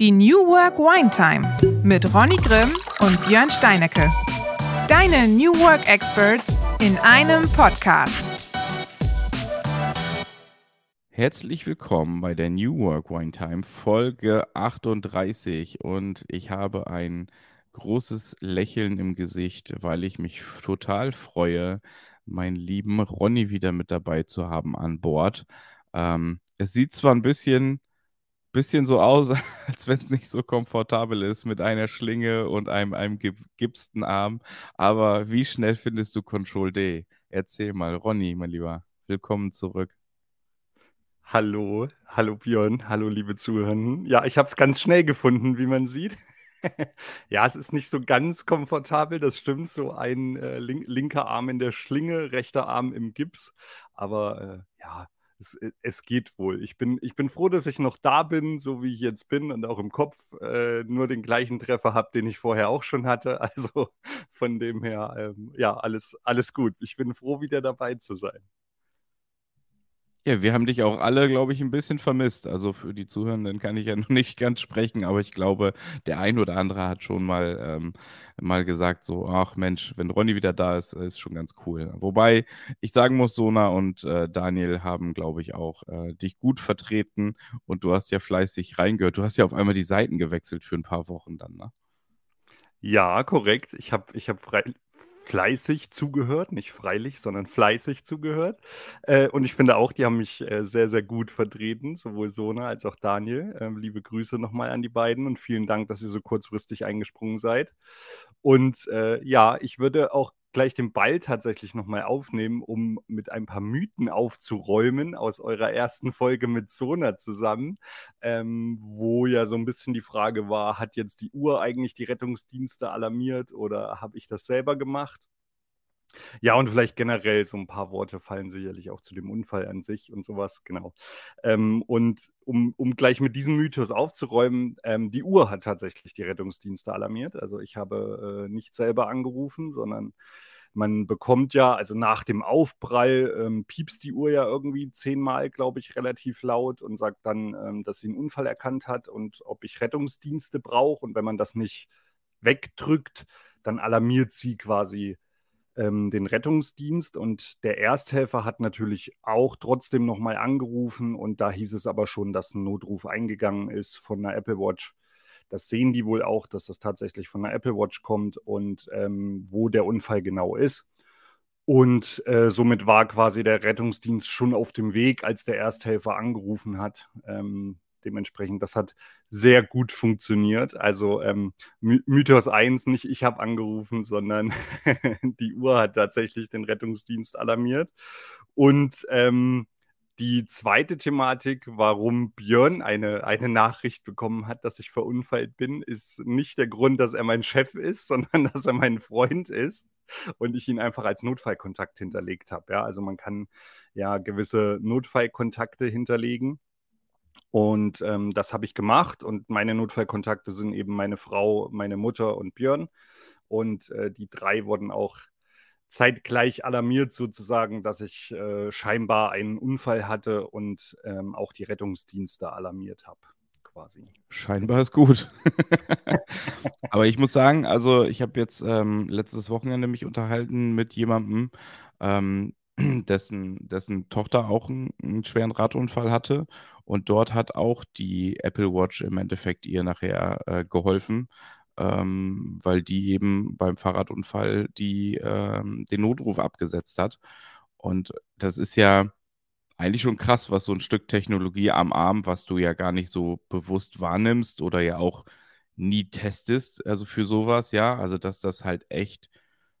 Die New Work Wine Time mit Ronny Grimm und Björn Steinecke. Deine New Work Experts in einem Podcast. Herzlich willkommen bei der New Work Wine Time Folge 38 und ich habe ein großes Lächeln im Gesicht, weil ich mich total freue, meinen lieben Ronny wieder mit dabei zu haben an Bord. Ähm, es sieht zwar ein bisschen, bisschen so aus, als wenn es nicht so komfortabel ist mit einer Schlinge und einem, einem gipsten Arm, aber wie schnell findest du Control D? Erzähl mal, Ronny, mein Lieber, willkommen zurück. Hallo, hallo Björn, hallo liebe Zuhörenden. Ja, ich habe es ganz schnell gefunden, wie man sieht. Ja, es ist nicht so ganz komfortabel, das stimmt. So ein äh, link linker Arm in der Schlinge, rechter Arm im Gips. Aber äh, ja, es, äh, es, geht wohl. Ich bin, ich bin froh, dass ich noch da bin, so wie ich jetzt bin und auch im Kopf äh, nur den gleichen Treffer habe, den ich vorher auch schon hatte. Also von dem her, ähm, ja, alles, alles gut. Ich bin froh, wieder dabei zu sein. Ja, wir haben dich auch alle, glaube ich, ein bisschen vermisst. Also für die Zuhörenden kann ich ja noch nicht ganz sprechen, aber ich glaube, der ein oder andere hat schon mal, ähm, mal gesagt, so, ach Mensch, wenn Ronny wieder da ist, ist schon ganz cool. Wobei ich sagen muss, Sona und äh, Daniel haben, glaube ich, auch äh, dich gut vertreten und du hast ja fleißig reingehört. Du hast ja auf einmal die Seiten gewechselt für ein paar Wochen dann, ne? Ja, korrekt. Ich habe ich hab fleißig zugehört, nicht freilich, sondern fleißig zugehört. Äh, und ich finde auch, die haben mich äh, sehr, sehr gut vertreten, sowohl Sona als auch Daniel. Ähm, liebe Grüße nochmal an die beiden und vielen Dank, dass ihr so kurzfristig eingesprungen seid. Und äh, ja, ich würde auch gleich den Ball tatsächlich nochmal aufnehmen, um mit ein paar Mythen aufzuräumen aus eurer ersten Folge mit Sona zusammen, ähm, wo ja so ein bisschen die Frage war, hat jetzt die Uhr eigentlich die Rettungsdienste alarmiert oder habe ich das selber gemacht? Ja, und vielleicht generell so ein paar Worte fallen sicherlich auch zu dem Unfall an sich und sowas, genau. Ähm, und um, um gleich mit diesem Mythos aufzuräumen, ähm, die Uhr hat tatsächlich die Rettungsdienste alarmiert. Also ich habe äh, nicht selber angerufen, sondern man bekommt ja, also nach dem Aufprall ähm, piepst die Uhr ja irgendwie zehnmal, glaube ich, relativ laut und sagt dann, ähm, dass sie einen Unfall erkannt hat und ob ich Rettungsdienste brauche. Und wenn man das nicht wegdrückt, dann alarmiert sie quasi ähm, den Rettungsdienst und der Ersthelfer hat natürlich auch trotzdem nochmal angerufen und da hieß es aber schon, dass ein Notruf eingegangen ist von einer Apple Watch. Das sehen die wohl auch, dass das tatsächlich von einer Apple Watch kommt und ähm, wo der Unfall genau ist. Und äh, somit war quasi der Rettungsdienst schon auf dem Weg, als der Ersthelfer angerufen hat. Ähm, dementsprechend, das hat sehr gut funktioniert. Also ähm, Mythos 1, nicht ich habe angerufen, sondern die Uhr hat tatsächlich den Rettungsdienst alarmiert. Und ähm, die zweite Thematik, warum Björn eine, eine Nachricht bekommen hat, dass ich verunfallt bin, ist nicht der Grund, dass er mein Chef ist, sondern dass er mein Freund ist und ich ihn einfach als Notfallkontakt hinterlegt habe. Ja, also man kann ja gewisse Notfallkontakte hinterlegen und ähm, das habe ich gemacht und meine Notfallkontakte sind eben meine Frau, meine Mutter und Björn. Und äh, die drei wurden auch zeitgleich alarmiert sozusagen, dass ich äh, scheinbar einen Unfall hatte und ähm, auch die Rettungsdienste alarmiert habe. Quasi. Scheinbar ist gut. Aber ich muss sagen, also ich habe jetzt ähm, letztes Wochenende mich unterhalten mit jemandem, ähm, dessen, dessen Tochter auch einen, einen schweren Radunfall hatte. Und dort hat auch die Apple Watch im Endeffekt ihr nachher äh, geholfen, ähm, weil die eben beim Fahrradunfall die, ähm, den Notruf abgesetzt hat. Und das ist ja eigentlich schon krass, was so ein Stück Technologie am Arm, was du ja gar nicht so bewusst wahrnimmst oder ja auch nie testest, also für sowas, ja, also dass das halt echt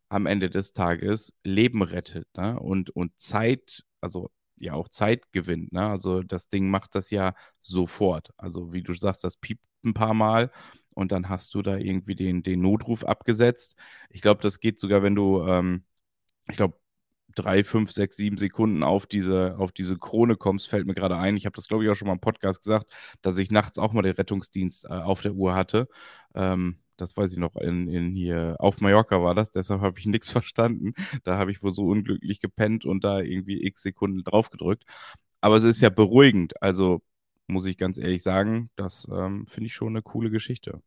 am Ende des Tages Leben rettet ne? und, und Zeit, also ja auch Zeit gewinnt. Ne? Also das Ding macht das ja sofort. Also wie du sagst, das piept ein paar Mal und dann hast du da irgendwie den, den Notruf abgesetzt. Ich glaube, das geht sogar, wenn du, ähm, ich glaube, drei, fünf, sechs, sieben Sekunden auf diese, auf diese Krone kommst, fällt mir gerade ein. Ich habe das, glaube ich, auch schon mal im Podcast gesagt, dass ich nachts auch mal den Rettungsdienst äh, auf der Uhr hatte. Ähm, das weiß ich noch, in, in hier auf Mallorca war das, deshalb habe ich nichts verstanden. Da habe ich wohl so unglücklich gepennt und da irgendwie x Sekunden drauf gedrückt. Aber es ist ja beruhigend. Also muss ich ganz ehrlich sagen, das ähm, finde ich schon eine coole Geschichte.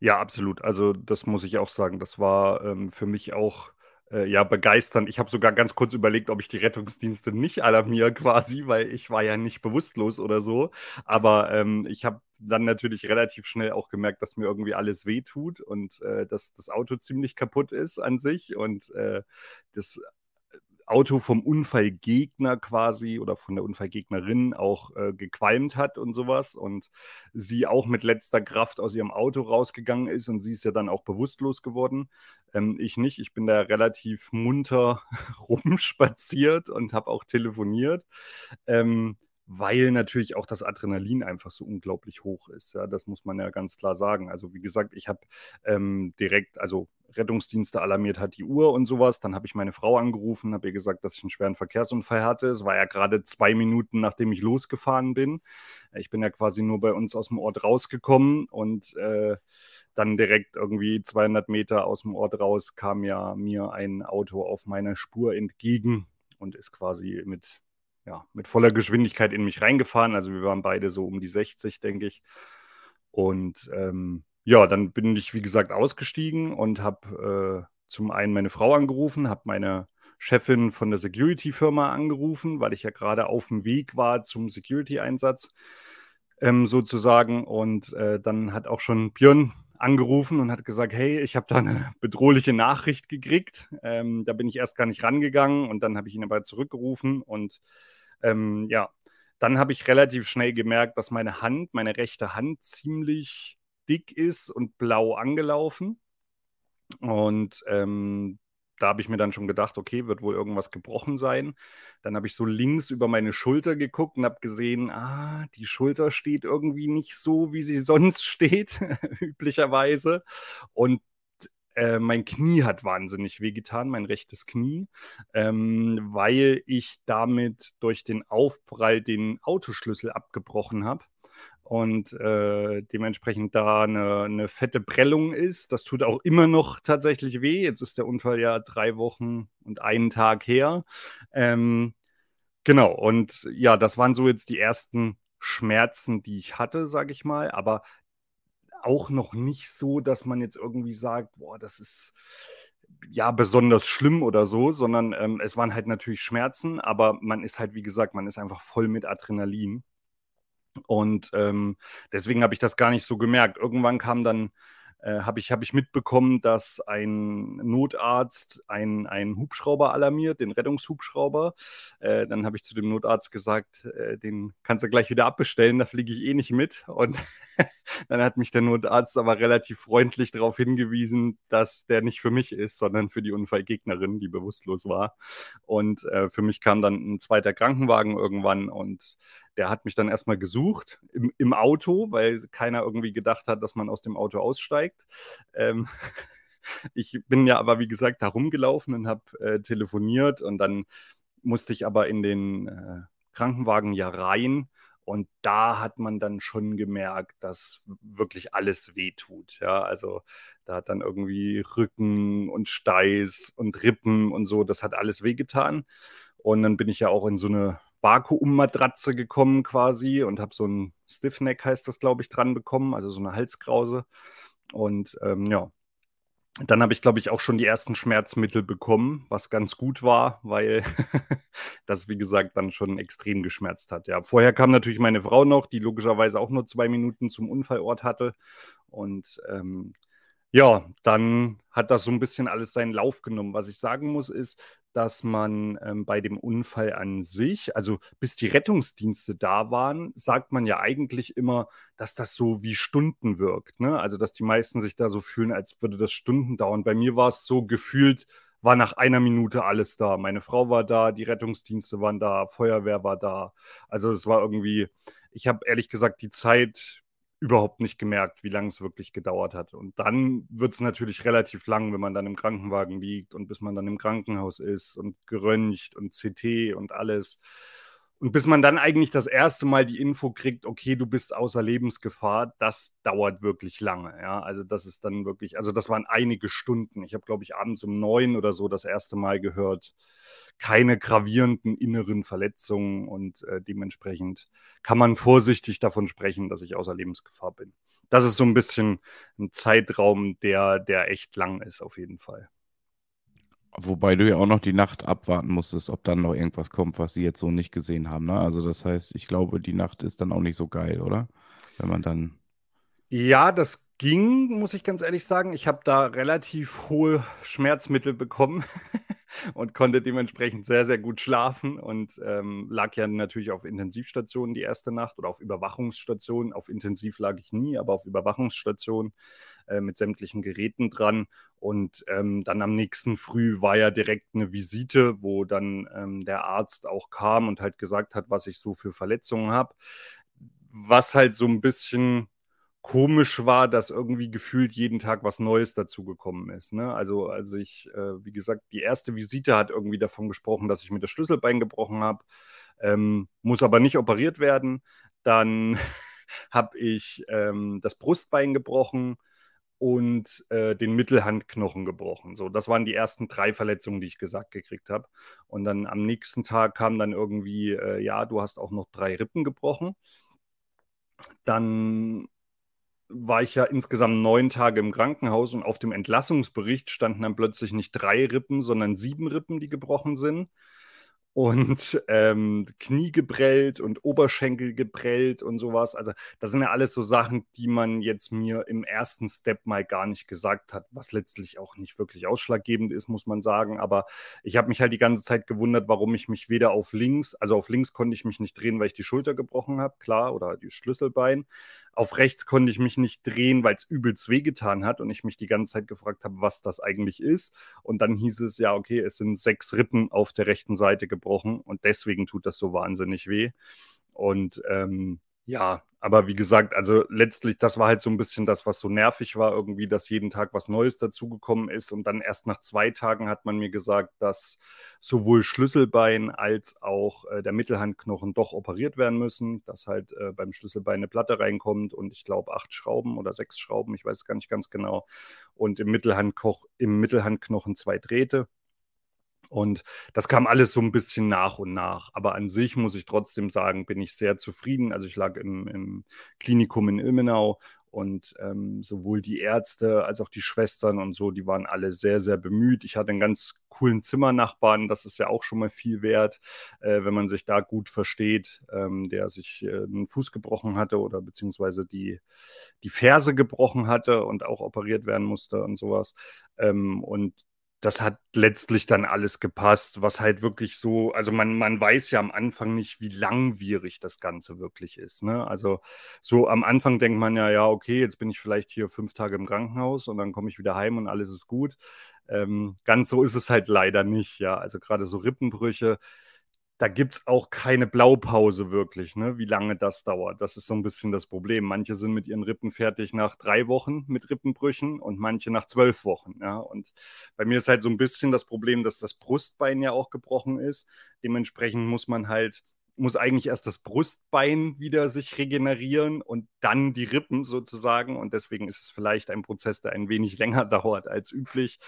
Ja, absolut. Also das muss ich auch sagen. Das war ähm, für mich auch äh, ja begeisternd. Ich habe sogar ganz kurz überlegt, ob ich die Rettungsdienste nicht alarmiere quasi, weil ich war ja nicht bewusstlos oder so. Aber ähm, ich habe dann natürlich relativ schnell auch gemerkt, dass mir irgendwie alles wehtut und äh, dass das Auto ziemlich kaputt ist an sich und äh, das Auto vom Unfallgegner quasi oder von der Unfallgegnerin auch äh, gequalmt hat und sowas und sie auch mit letzter Kraft aus ihrem Auto rausgegangen ist und sie ist ja dann auch bewusstlos geworden. Ähm, ich nicht, ich bin da relativ munter rumspaziert und habe auch telefoniert. Ähm, weil natürlich auch das Adrenalin einfach so unglaublich hoch ist. Ja, das muss man ja ganz klar sagen. Also wie gesagt, ich habe ähm, direkt, also Rettungsdienste alarmiert hat die Uhr und sowas. Dann habe ich meine Frau angerufen, habe ihr gesagt, dass ich einen schweren Verkehrsunfall hatte. Es war ja gerade zwei Minuten, nachdem ich losgefahren bin. Ich bin ja quasi nur bei uns aus dem Ort rausgekommen und äh, dann direkt irgendwie 200 Meter aus dem Ort raus kam ja mir ein Auto auf meiner Spur entgegen und ist quasi mit ja, mit voller Geschwindigkeit in mich reingefahren. Also wir waren beide so um die 60, denke ich. Und ähm, ja, dann bin ich, wie gesagt, ausgestiegen und habe äh, zum einen meine Frau angerufen, habe meine Chefin von der Security-Firma angerufen, weil ich ja gerade auf dem Weg war zum Security-Einsatz ähm, sozusagen. Und äh, dann hat auch schon Björn angerufen und hat gesagt, hey, ich habe da eine bedrohliche Nachricht gekriegt. Ähm, da bin ich erst gar nicht rangegangen und dann habe ich ihn aber zurückgerufen und ähm, ja, dann habe ich relativ schnell gemerkt, dass meine Hand, meine rechte Hand ziemlich dick ist und blau angelaufen. Und ähm, da habe ich mir dann schon gedacht, okay, wird wohl irgendwas gebrochen sein. Dann habe ich so links über meine Schulter geguckt und habe gesehen, ah, die Schulter steht irgendwie nicht so, wie sie sonst steht, üblicherweise. Und äh, mein Knie hat wahnsinnig wehgetan, mein rechtes Knie, ähm, weil ich damit durch den Aufprall den Autoschlüssel abgebrochen habe und äh, dementsprechend da eine, eine, fette Prellung ist. Das tut auch immer noch tatsächlich weh. Jetzt ist der Unfall ja drei Wochen und einen Tag her. Ähm, genau, und ja, das waren so jetzt die ersten Schmerzen, die ich hatte, sage ich mal. Aber auch noch nicht so, dass man jetzt irgendwie sagt, boah, das ist ja besonders schlimm oder so, sondern ähm, es waren halt natürlich Schmerzen, aber man ist halt, wie gesagt, man ist einfach voll mit Adrenalin. Und ähm, deswegen habe ich das gar nicht so gemerkt. Irgendwann kam dann äh, habe ich, hab ich mitbekommen, dass ein Notarzt einen Hubschrauber alarmiert, den Rettungshubschrauber. Äh, dann habe ich zu dem Notarzt gesagt, äh, den kannst du gleich wieder abbestellen, da fliege ich eh nicht mit. Und dann hat mich der Notarzt aber relativ freundlich darauf hingewiesen, dass der nicht für mich ist, sondern für die Unfallgegnerin, die bewusstlos war. Und äh, für mich kam dann ein zweiter Krankenwagen irgendwann und der hat mich dann erstmal gesucht im, im, Auto, weil keiner irgendwie gedacht hat, dass man aus dem Auto aussteigt. Ähm, ich bin ja aber, wie gesagt, da rumgelaufen und habe äh, telefoniert und dann musste ich aber in den äh, Krankenwagen ja rein. Und da hat man dann schon gemerkt, dass wirklich alles wehtut. Ja, also da hat dann irgendwie Rücken und Steiß und Rippen und so, das hat alles wehgetan. Und dann bin ich ja auch in so eine Vakuummatratze gekommen quasi und habe so ein Stiffneck, heißt das, glaube ich, dran bekommen, also so eine Halskrause. Und ähm, ja, dann habe ich, glaube ich, auch schon die ersten Schmerzmittel bekommen, was ganz gut war, weil das, wie gesagt, dann schon extrem geschmerzt hat. Ja, vorher kam natürlich meine Frau noch, die logischerweise auch nur zwei Minuten zum Unfallort hatte. Und ähm, ja, dann hat das so ein bisschen alles seinen Lauf genommen. Was ich sagen muss, ist, dass man ähm, bei dem Unfall an sich, also bis die Rettungsdienste da waren, sagt man ja eigentlich immer, dass das so wie Stunden wirkt. Ne? Also, dass die meisten sich da so fühlen, als würde das Stunden dauern. Bei mir war es so gefühlt, war nach einer Minute alles da. Meine Frau war da, die Rettungsdienste waren da, Feuerwehr war da. Also, es war irgendwie, ich habe ehrlich gesagt die Zeit überhaupt nicht gemerkt, wie lange es wirklich gedauert hat. Und dann wird es natürlich relativ lang, wenn man dann im Krankenwagen liegt und bis man dann im Krankenhaus ist und geröntgt und CT und alles. Und bis man dann eigentlich das erste Mal die Info kriegt, okay, du bist außer Lebensgefahr, das dauert wirklich lange. Ja, also das ist dann wirklich, also das waren einige Stunden. Ich habe, glaube ich, abends um neun oder so das erste Mal gehört, keine gravierenden inneren Verletzungen und äh, dementsprechend kann man vorsichtig davon sprechen, dass ich außer Lebensgefahr bin. Das ist so ein bisschen ein Zeitraum, der, der echt lang ist, auf jeden Fall. Wobei du ja auch noch die Nacht abwarten musstest, ob dann noch irgendwas kommt, was sie jetzt so nicht gesehen haben. Ne? Also das heißt, ich glaube, die Nacht ist dann auch nicht so geil, oder? Wenn man dann. Ja, das ging, muss ich ganz ehrlich sagen. Ich habe da relativ hohe Schmerzmittel bekommen und konnte dementsprechend sehr, sehr gut schlafen und ähm, lag ja natürlich auf Intensivstationen die erste Nacht oder auf Überwachungsstationen. Auf Intensiv lag ich nie, aber auf Überwachungsstationen äh, mit sämtlichen Geräten dran. Und ähm, dann am nächsten Früh war ja direkt eine Visite, wo dann ähm, der Arzt auch kam und halt gesagt hat, was ich so für Verletzungen habe. Was halt so ein bisschen komisch war, dass irgendwie gefühlt jeden Tag was Neues dazugekommen ist. Ne? Also, also ich, äh, wie gesagt, die erste Visite hat irgendwie davon gesprochen, dass ich mir das Schlüsselbein gebrochen habe, ähm, muss aber nicht operiert werden. Dann habe ich ähm, das Brustbein gebrochen und äh, den Mittelhandknochen gebrochen. So, das waren die ersten drei Verletzungen, die ich gesagt gekriegt habe. Und dann am nächsten Tag kam dann irgendwie, äh, ja, du hast auch noch drei Rippen gebrochen. Dann war ich ja insgesamt neun Tage im Krankenhaus und auf dem Entlassungsbericht standen dann plötzlich nicht drei Rippen, sondern sieben Rippen, die gebrochen sind und ähm, Knie geprellt und Oberschenkel geprellt und sowas. Also das sind ja alles so Sachen, die man jetzt mir im ersten Step mal gar nicht gesagt hat, was letztlich auch nicht wirklich ausschlaggebend ist, muss man sagen. Aber ich habe mich halt die ganze Zeit gewundert, warum ich mich weder auf links, also auf links konnte ich mich nicht drehen, weil ich die Schulter gebrochen habe, klar, oder die Schlüsselbein. Auf rechts konnte ich mich nicht drehen, weil es übelst wehgetan hat und ich mich die ganze Zeit gefragt habe, was das eigentlich ist. Und dann hieß es ja, okay, es sind sechs Rippen auf der rechten Seite gebrochen und deswegen tut das so wahnsinnig weh. Und ähm, ja, aber wie gesagt, also letztlich, das war halt so ein bisschen das, was so nervig war, irgendwie, dass jeden Tag was Neues dazugekommen ist. Und dann erst nach zwei Tagen hat man mir gesagt, dass sowohl Schlüsselbein als auch äh, der Mittelhandknochen doch operiert werden müssen, dass halt äh, beim Schlüsselbein eine Platte reinkommt und ich glaube acht Schrauben oder sechs Schrauben, ich weiß gar nicht ganz genau. Und im, Mittelhandkoch, im Mittelhandknochen zwei Drähte. Und das kam alles so ein bisschen nach und nach. Aber an sich muss ich trotzdem sagen, bin ich sehr zufrieden. Also ich lag im, im Klinikum in Ilmenau und ähm, sowohl die Ärzte als auch die Schwestern und so, die waren alle sehr, sehr bemüht. Ich hatte einen ganz coolen Zimmernachbarn, das ist ja auch schon mal viel wert, äh, wenn man sich da gut versteht, ähm, der sich äh, einen Fuß gebrochen hatte oder beziehungsweise die, die Ferse gebrochen hatte und auch operiert werden musste und sowas. Ähm, und das hat letztlich dann alles gepasst, was halt wirklich so, also man, man weiß ja am Anfang nicht, wie langwierig das Ganze wirklich ist. Ne? Also so am Anfang denkt man ja, ja, okay, jetzt bin ich vielleicht hier fünf Tage im Krankenhaus und dann komme ich wieder heim und alles ist gut. Ähm, ganz so ist es halt leider nicht, ja. Also gerade so Rippenbrüche, da gibt es auch keine Blaupause wirklich, ne? wie lange das dauert. Das ist so ein bisschen das Problem. Manche sind mit ihren Rippen fertig nach drei Wochen mit Rippenbrüchen und manche nach zwölf Wochen. Ja? Und bei mir ist halt so ein bisschen das Problem, dass das Brustbein ja auch gebrochen ist. Dementsprechend muss man halt muss eigentlich erst das Brustbein wieder sich regenerieren und dann die Rippen sozusagen. Und deswegen ist es vielleicht ein Prozess, der ein wenig länger dauert als üblich.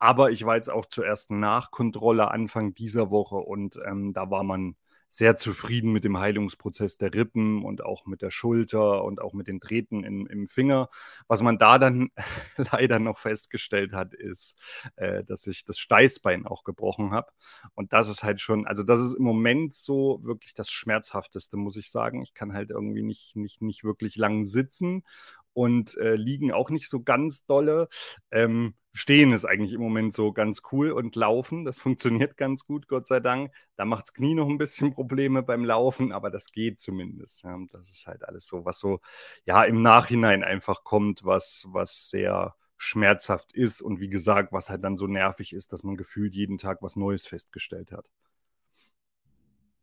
Aber ich war jetzt auch zur ersten Nachkontrolle Anfang dieser Woche und ähm, da war man sehr zufrieden mit dem Heilungsprozess der Rippen und auch mit der Schulter und auch mit den Drähten im, im Finger. Was man da dann leider noch festgestellt hat, ist, äh, dass ich das Steißbein auch gebrochen habe. Und das ist halt schon, also das ist im Moment so wirklich das Schmerzhafteste, muss ich sagen. Ich kann halt irgendwie nicht, nicht, nicht wirklich lang sitzen und äh, liegen auch nicht so ganz dolle. Ähm, stehen ist eigentlich im Moment so ganz cool und laufen, das funktioniert ganz gut, Gott sei Dank. Da macht das Knie noch ein bisschen Probleme beim Laufen, aber das geht zumindest. Ja. Das ist halt alles so, was so ja im Nachhinein einfach kommt, was, was sehr schmerzhaft ist und wie gesagt, was halt dann so nervig ist, dass man gefühlt jeden Tag was Neues festgestellt hat.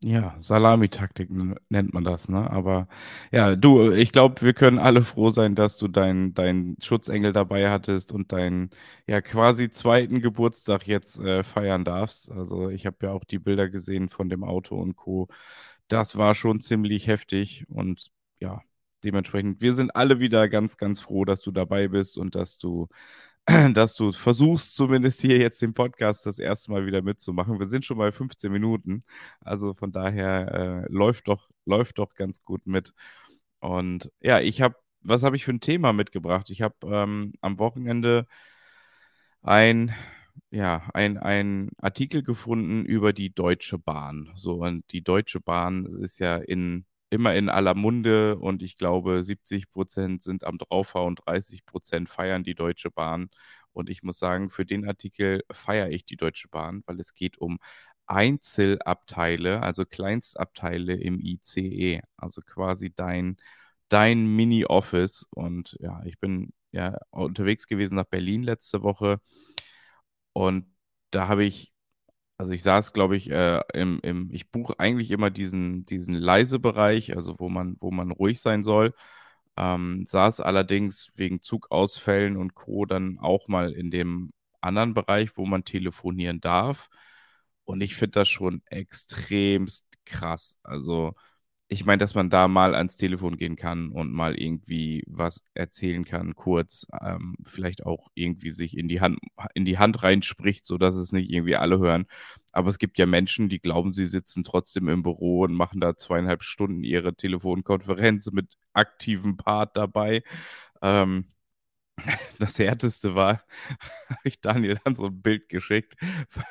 Ja, Salamitaktik nennt man das, ne? Aber ja, du, ich glaube, wir können alle froh sein, dass du deinen dein Schutzengel dabei hattest und deinen ja quasi zweiten Geburtstag jetzt äh, feiern darfst. Also ich habe ja auch die Bilder gesehen von dem Auto und Co. das war schon ziemlich heftig und ja, dementsprechend, wir sind alle wieder ganz, ganz froh, dass du dabei bist und dass du, dass du versuchst, zumindest hier jetzt den Podcast das erste Mal wieder mitzumachen. Wir sind schon bei 15 Minuten, also von daher äh, läuft doch, läuft doch ganz gut mit. Und ja, ich habe, was habe ich für ein Thema mitgebracht? Ich habe ähm, am Wochenende ein ja, ein, ein Artikel gefunden über die Deutsche Bahn. So, und die Deutsche Bahn ist ja in, immer in aller Munde und ich glaube, 70 Prozent sind am Draufhauen, 30 Prozent feiern die Deutsche Bahn. Und ich muss sagen, für den Artikel feiere ich die Deutsche Bahn, weil es geht um Einzelabteile, also Kleinstabteile im ICE, also quasi dein, dein Mini-Office. Und ja, ich bin ja unterwegs gewesen nach Berlin letzte Woche und da habe ich, also ich saß, glaube ich, äh, im, im, ich buche eigentlich immer diesen, diesen leise Bereich, also wo man, wo man ruhig sein soll. Ähm, saß allerdings wegen Zugausfällen und Co. dann auch mal in dem anderen Bereich, wo man telefonieren darf. Und ich finde das schon extremst krass. Also ich meine, dass man da mal ans Telefon gehen kann und mal irgendwie was erzählen kann, kurz, ähm, vielleicht auch irgendwie sich in die Hand, in die Hand reinspricht, sodass es nicht irgendwie alle hören. Aber es gibt ja Menschen, die glauben, sie sitzen trotzdem im Büro und machen da zweieinhalb Stunden ihre Telefonkonferenz mit aktivem Part dabei. Ähm, das Härteste war, habe ich Daniel dann so ein Bild geschickt.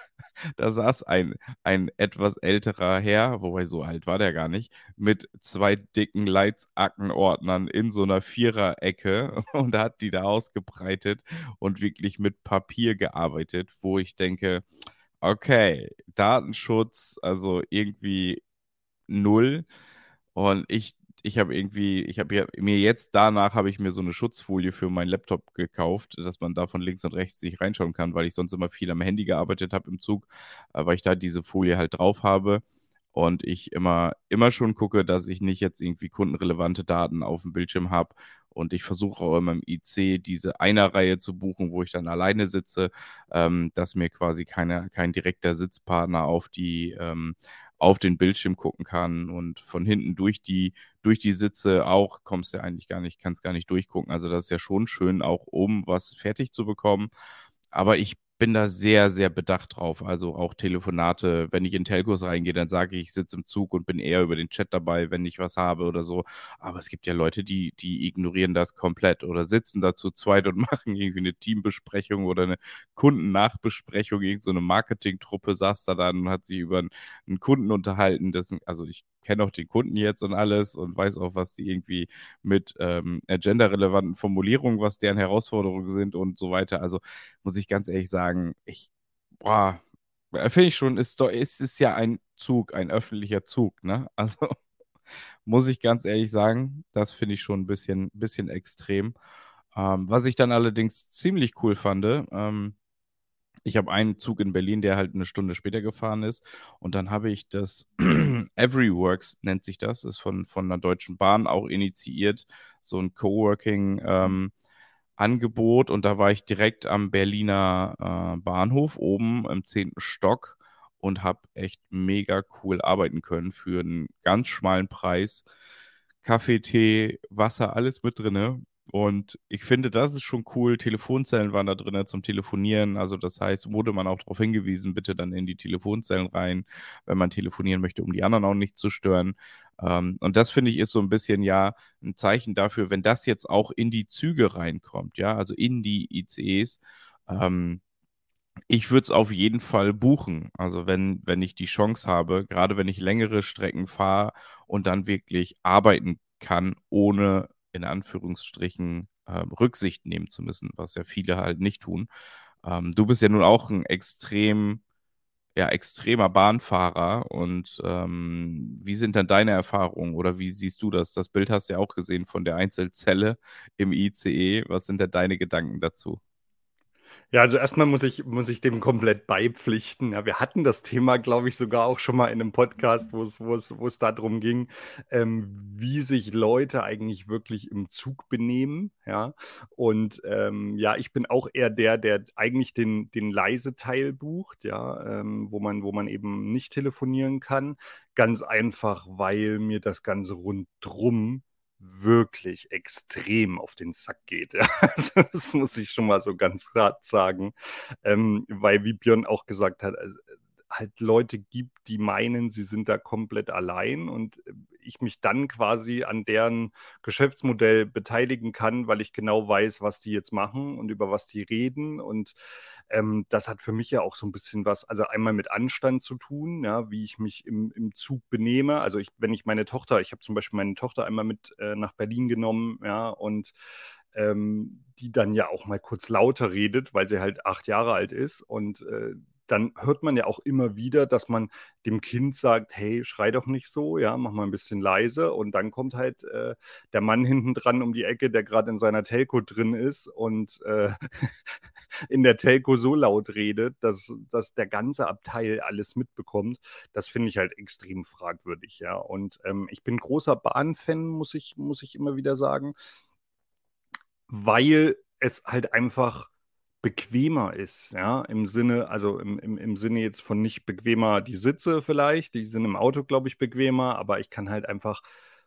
Da saß ein, ein etwas älterer Herr, wobei so alt war der gar nicht, mit zwei dicken Leitsackenordnern in so einer Viererecke und hat die da ausgebreitet und wirklich mit Papier gearbeitet, wo ich denke, okay, Datenschutz, also irgendwie null. Und ich ich habe irgendwie, ich habe mir jetzt danach habe ich mir so eine Schutzfolie für meinen Laptop gekauft, dass man da von links und rechts sich reinschauen kann, weil ich sonst immer viel am Handy gearbeitet habe im Zug, äh, weil ich da diese Folie halt drauf habe und ich immer, immer schon gucke, dass ich nicht jetzt irgendwie kundenrelevante Daten auf dem Bildschirm habe. Und ich versuche auch immer im IC diese Einerreihe zu buchen, wo ich dann alleine sitze, ähm, dass mir quasi keine, kein direkter Sitzpartner auf die ähm, auf den Bildschirm gucken kann und von hinten durch die, durch die Sitze auch kommst du ja eigentlich gar nicht, kannst gar nicht durchgucken. Also das ist ja schon schön, auch um was fertig zu bekommen. Aber ich bin da sehr, sehr bedacht drauf. Also auch Telefonate, wenn ich in Telcos reingehe, dann sage ich, ich sitze im Zug und bin eher über den Chat dabei, wenn ich was habe oder so. Aber es gibt ja Leute, die, die ignorieren das komplett oder sitzen da zu zweit und machen irgendwie eine Teambesprechung oder eine Kundennachbesprechung. Irgend so eine Marketingtruppe saß da dann und hat sich über einen Kunden unterhalten. Dessen, also ich kenne auch den Kunden jetzt und alles und weiß auch, was die irgendwie mit ähm, genderrelevanten Formulierungen, was deren Herausforderungen sind und so weiter. Also muss ich ganz ehrlich sagen, ich, boah, finde ich schon, ist, ist, ist ja ein Zug, ein öffentlicher Zug, ne? Also muss ich ganz ehrlich sagen, das finde ich schon ein bisschen, bisschen extrem. Ähm, was ich dann allerdings ziemlich cool fand, ähm, ich habe einen Zug in Berlin, der halt eine Stunde später gefahren ist. Und dann habe ich das Everyworks, nennt sich das, ist von, von einer Deutschen Bahn auch initiiert, so ein Coworking-Angebot. Ähm, und da war ich direkt am Berliner äh, Bahnhof oben im 10. Stock und habe echt mega cool arbeiten können für einen ganz schmalen Preis. Kaffee, Tee, Wasser, alles mit drinne. Und ich finde, das ist schon cool. Telefonzellen waren da drin zum Telefonieren. Also das heißt, wurde man auch darauf hingewiesen, bitte dann in die Telefonzellen rein, wenn man telefonieren möchte, um die anderen auch nicht zu stören. Ähm, und das finde ich ist so ein bisschen ja ein Zeichen dafür, wenn das jetzt auch in die Züge reinkommt, ja, also in die ICEs. Ähm, ich würde es auf jeden Fall buchen. Also wenn, wenn ich die Chance habe, gerade wenn ich längere Strecken fahre und dann wirklich arbeiten kann, ohne in Anführungsstrichen äh, Rücksicht nehmen zu müssen, was ja viele halt nicht tun. Ähm, du bist ja nun auch ein extrem, ja, extremer Bahnfahrer und ähm, wie sind dann deine Erfahrungen oder wie siehst du das? Das Bild hast du ja auch gesehen von der Einzelzelle im ICE. Was sind denn deine Gedanken dazu? Ja, also erstmal muss ich, muss ich dem komplett beipflichten. Ja, wir hatten das Thema, glaube ich, sogar auch schon mal in einem Podcast, wo es, wo es, wo es darum ging, ähm, wie sich Leute eigentlich wirklich im Zug benehmen. Ja, und ähm, ja, ich bin auch eher der, der eigentlich den, den leise Teil bucht, ja, ähm, wo man, wo man eben nicht telefonieren kann. Ganz einfach, weil mir das Ganze rundrum wirklich extrem auf den Sack geht. Ja. Also, das muss ich schon mal so ganz hart sagen, ähm, weil wie Björn auch gesagt hat, also, halt Leute gibt, die meinen, sie sind da komplett allein und äh, ich mich dann quasi an deren Geschäftsmodell beteiligen kann, weil ich genau weiß, was die jetzt machen und über was die reden und ähm, das hat für mich ja auch so ein bisschen was, also einmal mit Anstand zu tun, ja, wie ich mich im, im Zug benehme. Also ich, wenn ich meine Tochter, ich habe zum Beispiel meine Tochter einmal mit äh, nach Berlin genommen, ja, und ähm, die dann ja auch mal kurz lauter redet, weil sie halt acht Jahre alt ist und äh, dann hört man ja auch immer wieder, dass man dem Kind sagt, hey, schrei doch nicht so, ja, mach mal ein bisschen leise. Und dann kommt halt äh, der Mann hinten dran um die Ecke, der gerade in seiner Telco drin ist und äh, in der Telco so laut redet, dass, dass der ganze Abteil alles mitbekommt. Das finde ich halt extrem fragwürdig, ja. Und ähm, ich bin großer Bahnfan, muss ich, muss ich immer wieder sagen, weil es halt einfach bequemer ist, ja, im Sinne, also im, im, im Sinne jetzt von nicht bequemer die Sitze vielleicht, die sind im Auto, glaube ich, bequemer, aber ich kann halt einfach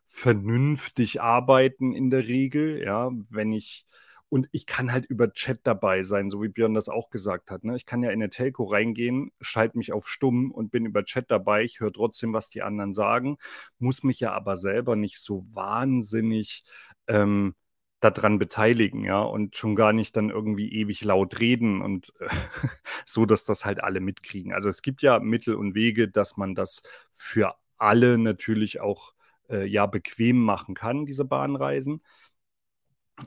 vernünftig arbeiten in der Regel, ja, wenn ich, und ich kann halt über Chat dabei sein, so wie Björn das auch gesagt hat. Ne? Ich kann ja in eine Telco reingehen, schalte mich auf stumm und bin über Chat dabei. Ich höre trotzdem, was die anderen sagen, muss mich ja aber selber nicht so wahnsinnig ähm, daran beteiligen, ja, und schon gar nicht dann irgendwie ewig laut reden und so, dass das halt alle mitkriegen. Also es gibt ja Mittel und Wege, dass man das für alle natürlich auch äh, ja bequem machen kann, diese Bahnreisen.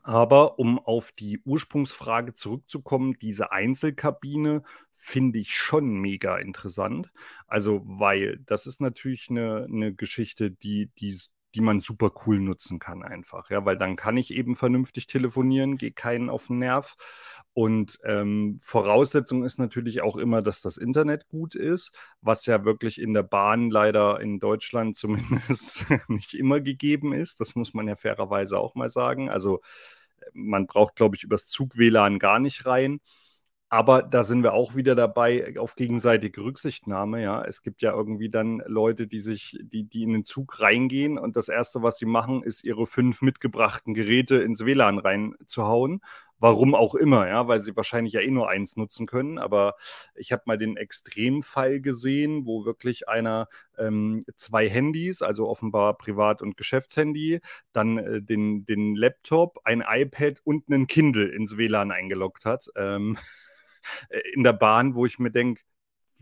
Aber um auf die Ursprungsfrage zurückzukommen, diese Einzelkabine finde ich schon mega interessant. Also, weil das ist natürlich eine, eine Geschichte, die, die die man super cool nutzen kann einfach, ja, weil dann kann ich eben vernünftig telefonieren, gehe keinen auf den Nerv. Und ähm, Voraussetzung ist natürlich auch immer, dass das Internet gut ist, was ja wirklich in der Bahn leider in Deutschland zumindest nicht immer gegeben ist. Das muss man ja fairerweise auch mal sagen. Also man braucht, glaube ich, übers Zug-WLAN gar nicht rein. Aber da sind wir auch wieder dabei auf gegenseitige Rücksichtnahme. Ja, es gibt ja irgendwie dann Leute, die sich, die, die in den Zug reingehen und das erste, was sie machen, ist ihre fünf mitgebrachten Geräte ins WLAN reinzuhauen. Warum auch immer, ja, weil sie wahrscheinlich ja eh nur eins nutzen können. Aber ich habe mal den Extremfall gesehen, wo wirklich einer ähm, zwei Handys, also offenbar Privat- und Geschäftshandy, dann äh, den, den Laptop, ein iPad und einen Kindle ins WLAN eingeloggt hat. Ähm, äh, in der Bahn, wo ich mir denke,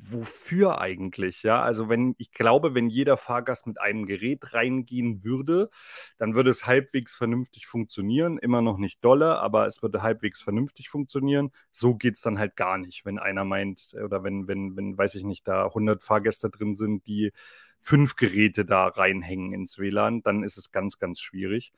wofür eigentlich? Ja, also wenn ich glaube, wenn jeder Fahrgast mit einem Gerät reingehen würde, dann würde es halbwegs vernünftig funktionieren. Immer noch nicht dolle, aber es würde halbwegs vernünftig funktionieren. So geht es dann halt gar nicht, wenn einer meint, oder wenn, wenn, wenn, weiß ich nicht, da 100 Fahrgäste drin sind, die fünf Geräte da reinhängen ins WLAN, dann ist es ganz, ganz schwierig.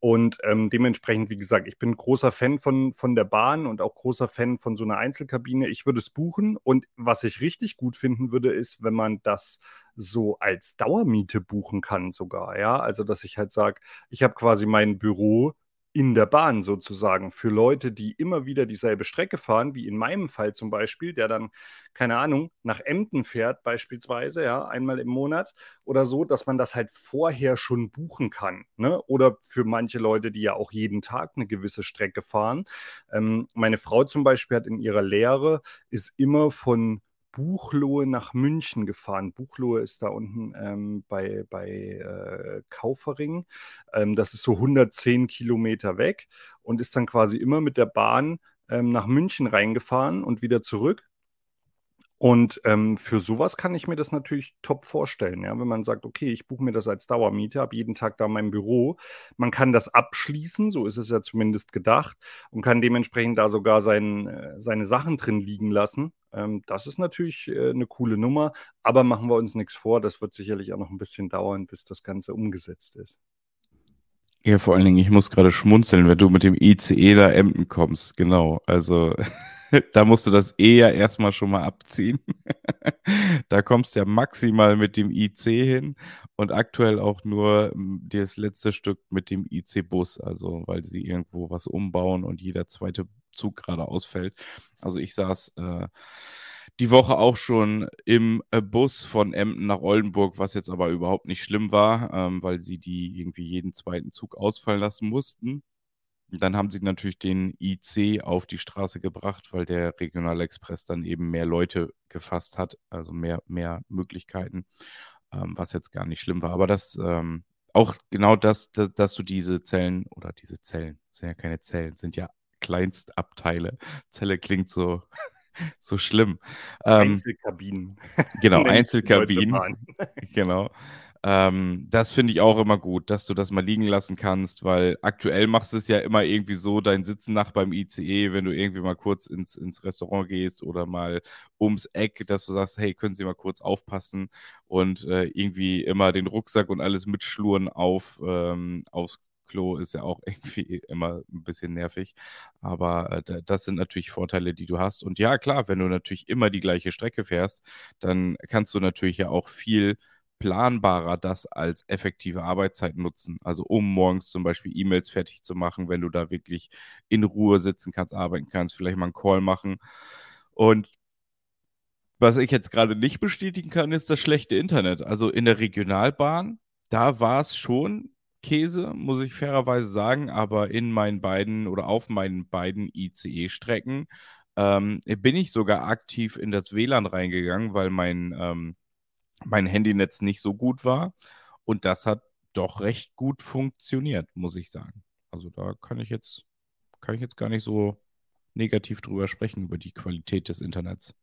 Und ähm, dementsprechend, wie gesagt, ich bin großer Fan von, von der Bahn und auch großer Fan von so einer Einzelkabine. Ich würde es buchen. Und was ich richtig gut finden würde, ist, wenn man das so als Dauermiete buchen kann sogar. Ja, also dass ich halt sage, ich habe quasi mein Büro in der Bahn sozusagen für Leute, die immer wieder dieselbe Strecke fahren, wie in meinem Fall zum Beispiel, der dann, keine Ahnung, nach Emden fährt beispielsweise, ja, einmal im Monat oder so, dass man das halt vorher schon buchen kann. Ne? Oder für manche Leute, die ja auch jeden Tag eine gewisse Strecke fahren. Ähm, meine Frau zum Beispiel hat in ihrer Lehre, ist immer von Buchloe nach München gefahren. Buchloe ist da unten ähm, bei, bei äh, Kaufering. Ähm, das ist so 110 Kilometer weg und ist dann quasi immer mit der Bahn ähm, nach München reingefahren und wieder zurück. Und ähm, für sowas kann ich mir das natürlich top vorstellen, ja, wenn man sagt, okay, ich buche mir das als Dauermiete, habe jeden Tag da mein Büro. Man kann das abschließen, so ist es ja zumindest gedacht, und kann dementsprechend da sogar sein, äh, seine Sachen drin liegen lassen. Ähm, das ist natürlich äh, eine coole Nummer, aber machen wir uns nichts vor, das wird sicherlich auch noch ein bisschen dauern, bis das Ganze umgesetzt ist. Ja, vor allen Dingen, ich muss gerade schmunzeln, wenn du mit dem ICE da Emden kommst, genau. Also da musst du das E ja erstmal schon mal abziehen. da kommst du ja maximal mit dem IC hin und aktuell auch nur hm, das letzte Stück mit dem IC-Bus, also weil sie irgendwo was umbauen und jeder zweite Zug gerade ausfällt. Also ich saß äh, die Woche auch schon im äh, Bus von Emden nach Oldenburg, was jetzt aber überhaupt nicht schlimm war, ähm, weil sie die irgendwie jeden zweiten Zug ausfallen lassen mussten. Dann haben sie natürlich den IC auf die Straße gebracht, weil der Regionalexpress dann eben mehr Leute gefasst hat, also mehr, mehr Möglichkeiten, ähm, was jetzt gar nicht schlimm war. Aber das, ähm, auch genau das, das, dass du diese Zellen oder diese Zellen, sind ja keine Zellen, sind ja Kleinstabteile. Zelle klingt so, so schlimm. Ähm, Einzelkabinen. Genau, Einzelkabinen. genau. Ähm, das finde ich auch immer gut, dass du das mal liegen lassen kannst, weil aktuell machst du es ja immer irgendwie so, dein Sitzen nach beim ICE, wenn du irgendwie mal kurz ins, ins Restaurant gehst oder mal ums Eck, dass du sagst, hey, können Sie mal kurz aufpassen und äh, irgendwie immer den Rucksack und alles mitschluren auf, ähm, aufs Klo ist ja auch irgendwie immer ein bisschen nervig. Aber äh, das sind natürlich Vorteile, die du hast. Und ja, klar, wenn du natürlich immer die gleiche Strecke fährst, dann kannst du natürlich ja auch viel planbarer das als effektive Arbeitszeit nutzen. Also um morgens zum Beispiel E-Mails fertig zu machen, wenn du da wirklich in Ruhe sitzen kannst, arbeiten kannst, vielleicht mal einen Call machen. Und was ich jetzt gerade nicht bestätigen kann, ist das schlechte Internet. Also in der Regionalbahn, da war es schon Käse, muss ich fairerweise sagen, aber in meinen beiden oder auf meinen beiden ICE-Strecken ähm, bin ich sogar aktiv in das WLAN reingegangen, weil mein ähm, mein Handynetz nicht so gut war. Und das hat doch recht gut funktioniert, muss ich sagen. Also da kann ich jetzt, kann ich jetzt gar nicht so negativ drüber sprechen, über die Qualität des Internets.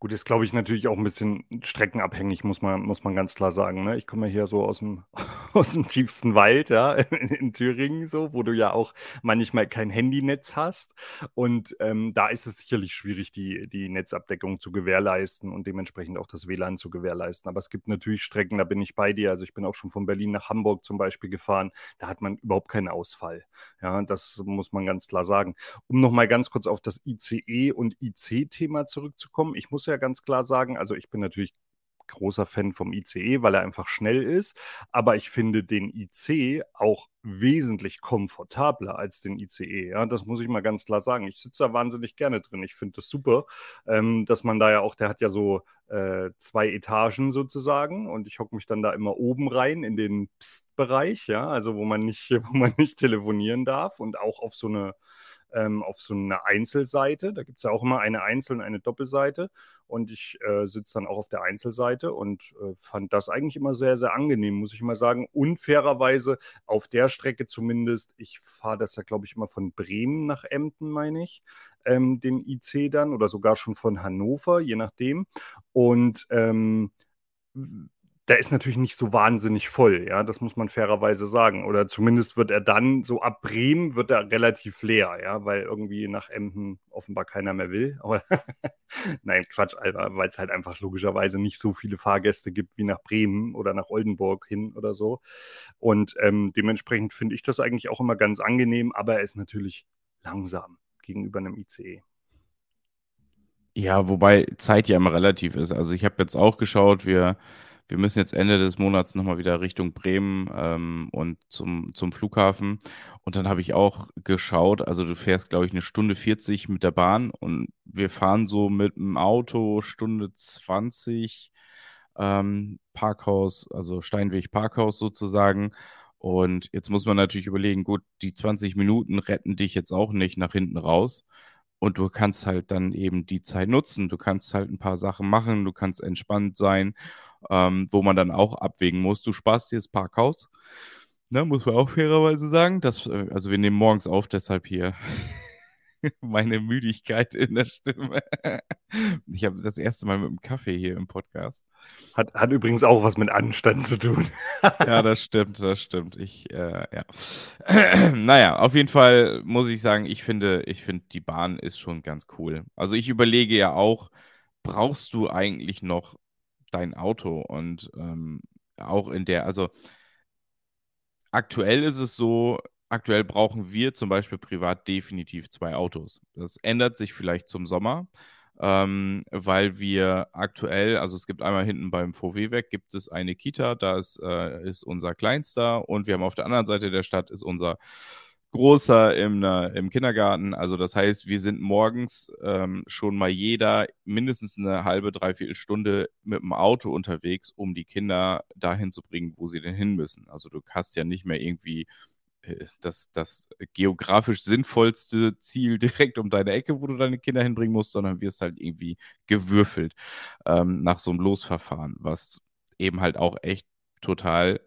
Gut, ist, glaube ich, natürlich auch ein bisschen streckenabhängig, muss man, muss man ganz klar sagen. Ne? Ich komme ja hier so aus dem, aus dem tiefsten Wald, ja, in, in, Thüringen, so, wo du ja auch manchmal kein Handynetz hast. Und ähm, da ist es sicherlich schwierig, die, die Netzabdeckung zu gewährleisten und dementsprechend auch das WLAN zu gewährleisten. Aber es gibt natürlich Strecken, da bin ich bei dir. Also ich bin auch schon von Berlin nach Hamburg zum Beispiel gefahren. Da hat man überhaupt keinen Ausfall. Ja, das muss man ganz klar sagen. Um nochmal ganz kurz auf das ICE und IC-Thema zurückzukommen. Ich muss ja ganz klar sagen, also ich bin natürlich großer Fan vom ICE, weil er einfach schnell ist. Aber ich finde den IC auch wesentlich komfortabler als den ICE. Ja, das muss ich mal ganz klar sagen. Ich sitze da wahnsinnig gerne drin. Ich finde das super, ähm, dass man da ja auch, der hat ja so äh, zwei Etagen sozusagen und ich hocke mich dann da immer oben rein in den Psst-Bereich, ja, also wo man nicht, wo man nicht telefonieren darf und auch auf so eine ähm, auf so eine Einzelseite. Da gibt es ja auch immer eine Einzel- und eine Doppelseite. Und ich äh, sitze dann auch auf der Einzelseite und äh, fand das eigentlich immer sehr, sehr angenehm, muss ich mal sagen. Unfairerweise auf der Strecke zumindest, ich fahre das ja, glaube ich, immer von Bremen nach Emden, meine ich, ähm, den IC dann oder sogar schon von Hannover, je nachdem. Und ähm, der ist natürlich nicht so wahnsinnig voll, ja, das muss man fairerweise sagen. Oder zumindest wird er dann, so ab Bremen wird er relativ leer, ja, weil irgendwie nach Emden offenbar keiner mehr will. Aber nein, Quatsch, weil es halt einfach logischerweise nicht so viele Fahrgäste gibt wie nach Bremen oder nach Oldenburg hin oder so. Und ähm, dementsprechend finde ich das eigentlich auch immer ganz angenehm, aber er ist natürlich langsam gegenüber einem ICE. Ja, wobei Zeit ja immer relativ ist. Also ich habe jetzt auch geschaut, wir wir müssen jetzt Ende des Monats nochmal wieder Richtung Bremen ähm, und zum, zum Flughafen. Und dann habe ich auch geschaut, also du fährst, glaube ich, eine Stunde 40 mit der Bahn und wir fahren so mit dem Auto Stunde 20 ähm, Parkhaus, also Steinweg Parkhaus sozusagen. Und jetzt muss man natürlich überlegen, gut, die 20 Minuten retten dich jetzt auch nicht nach hinten raus. Und du kannst halt dann eben die Zeit nutzen. Du kannst halt ein paar Sachen machen, du kannst entspannt sein ähm, wo man dann auch abwägen muss. Du sparst dir das Parkhaus, ne, muss man auch fairerweise sagen. Das, äh, also wir nehmen morgens auf, deshalb hier meine Müdigkeit in der Stimme. Ich habe das erste Mal mit dem Kaffee hier im Podcast. Hat, hat übrigens auch was mit Anstand zu tun. ja, das stimmt, das stimmt. Ich, äh, ja. naja, auf jeden Fall muss ich sagen, ich finde, ich finde, die Bahn ist schon ganz cool. Also ich überlege ja auch, brauchst du eigentlich noch dein Auto und ähm, auch in der, also aktuell ist es so, aktuell brauchen wir zum Beispiel privat definitiv zwei Autos. Das ändert sich vielleicht zum Sommer, ähm, weil wir aktuell, also es gibt einmal hinten beim VW weg, gibt es eine Kita, da ist, äh, ist unser Kleinster und wir haben auf der anderen Seite der Stadt ist unser Großer im, äh, im Kindergarten. Also das heißt, wir sind morgens ähm, schon mal jeder mindestens eine halbe, dreiviertel Stunde mit dem Auto unterwegs, um die Kinder dahin zu bringen, wo sie denn hin müssen. Also du hast ja nicht mehr irgendwie äh, das, das geografisch sinnvollste Ziel direkt um deine Ecke, wo du deine Kinder hinbringen musst, sondern wirst halt irgendwie gewürfelt ähm, nach so einem Losverfahren, was eben halt auch echt total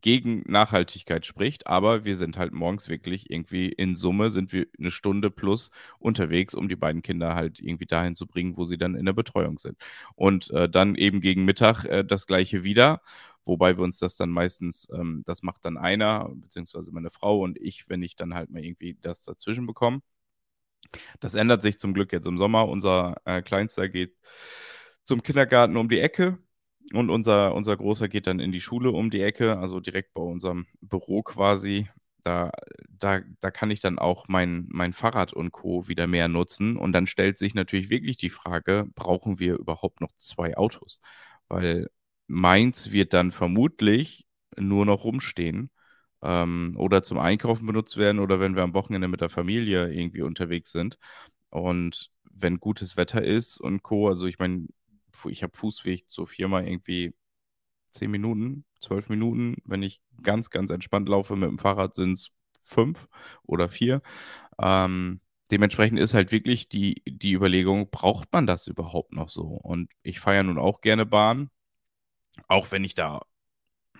gegen Nachhaltigkeit spricht, aber wir sind halt morgens wirklich irgendwie in Summe sind wir eine Stunde plus unterwegs, um die beiden Kinder halt irgendwie dahin zu bringen, wo sie dann in der Betreuung sind. Und äh, dann eben gegen Mittag äh, das gleiche wieder, wobei wir uns das dann meistens, ähm, das macht dann einer, beziehungsweise meine Frau und ich, wenn ich dann halt mal irgendwie das dazwischen bekomme. Das ändert sich zum Glück jetzt im Sommer. Unser äh, Kleinster geht zum Kindergarten um die Ecke und unser, unser Großer geht dann in die Schule um die Ecke, also direkt bei unserem Büro quasi. Da, da, da kann ich dann auch mein, mein Fahrrad und Co. wieder mehr nutzen. Und dann stellt sich natürlich wirklich die Frage, brauchen wir überhaupt noch zwei Autos? Weil meins wird dann vermutlich nur noch rumstehen ähm, oder zum Einkaufen benutzt werden oder wenn wir am Wochenende mit der Familie irgendwie unterwegs sind. Und wenn gutes Wetter ist und Co., also ich meine, ich habe Fußweg zur Firma irgendwie zehn Minuten, zwölf Minuten. Wenn ich ganz, ganz entspannt laufe mit dem Fahrrad, sind es fünf oder vier. Ähm, dementsprechend ist halt wirklich die, die Überlegung, braucht man das überhaupt noch so? Und ich fahre ja nun auch gerne Bahn, auch wenn ich da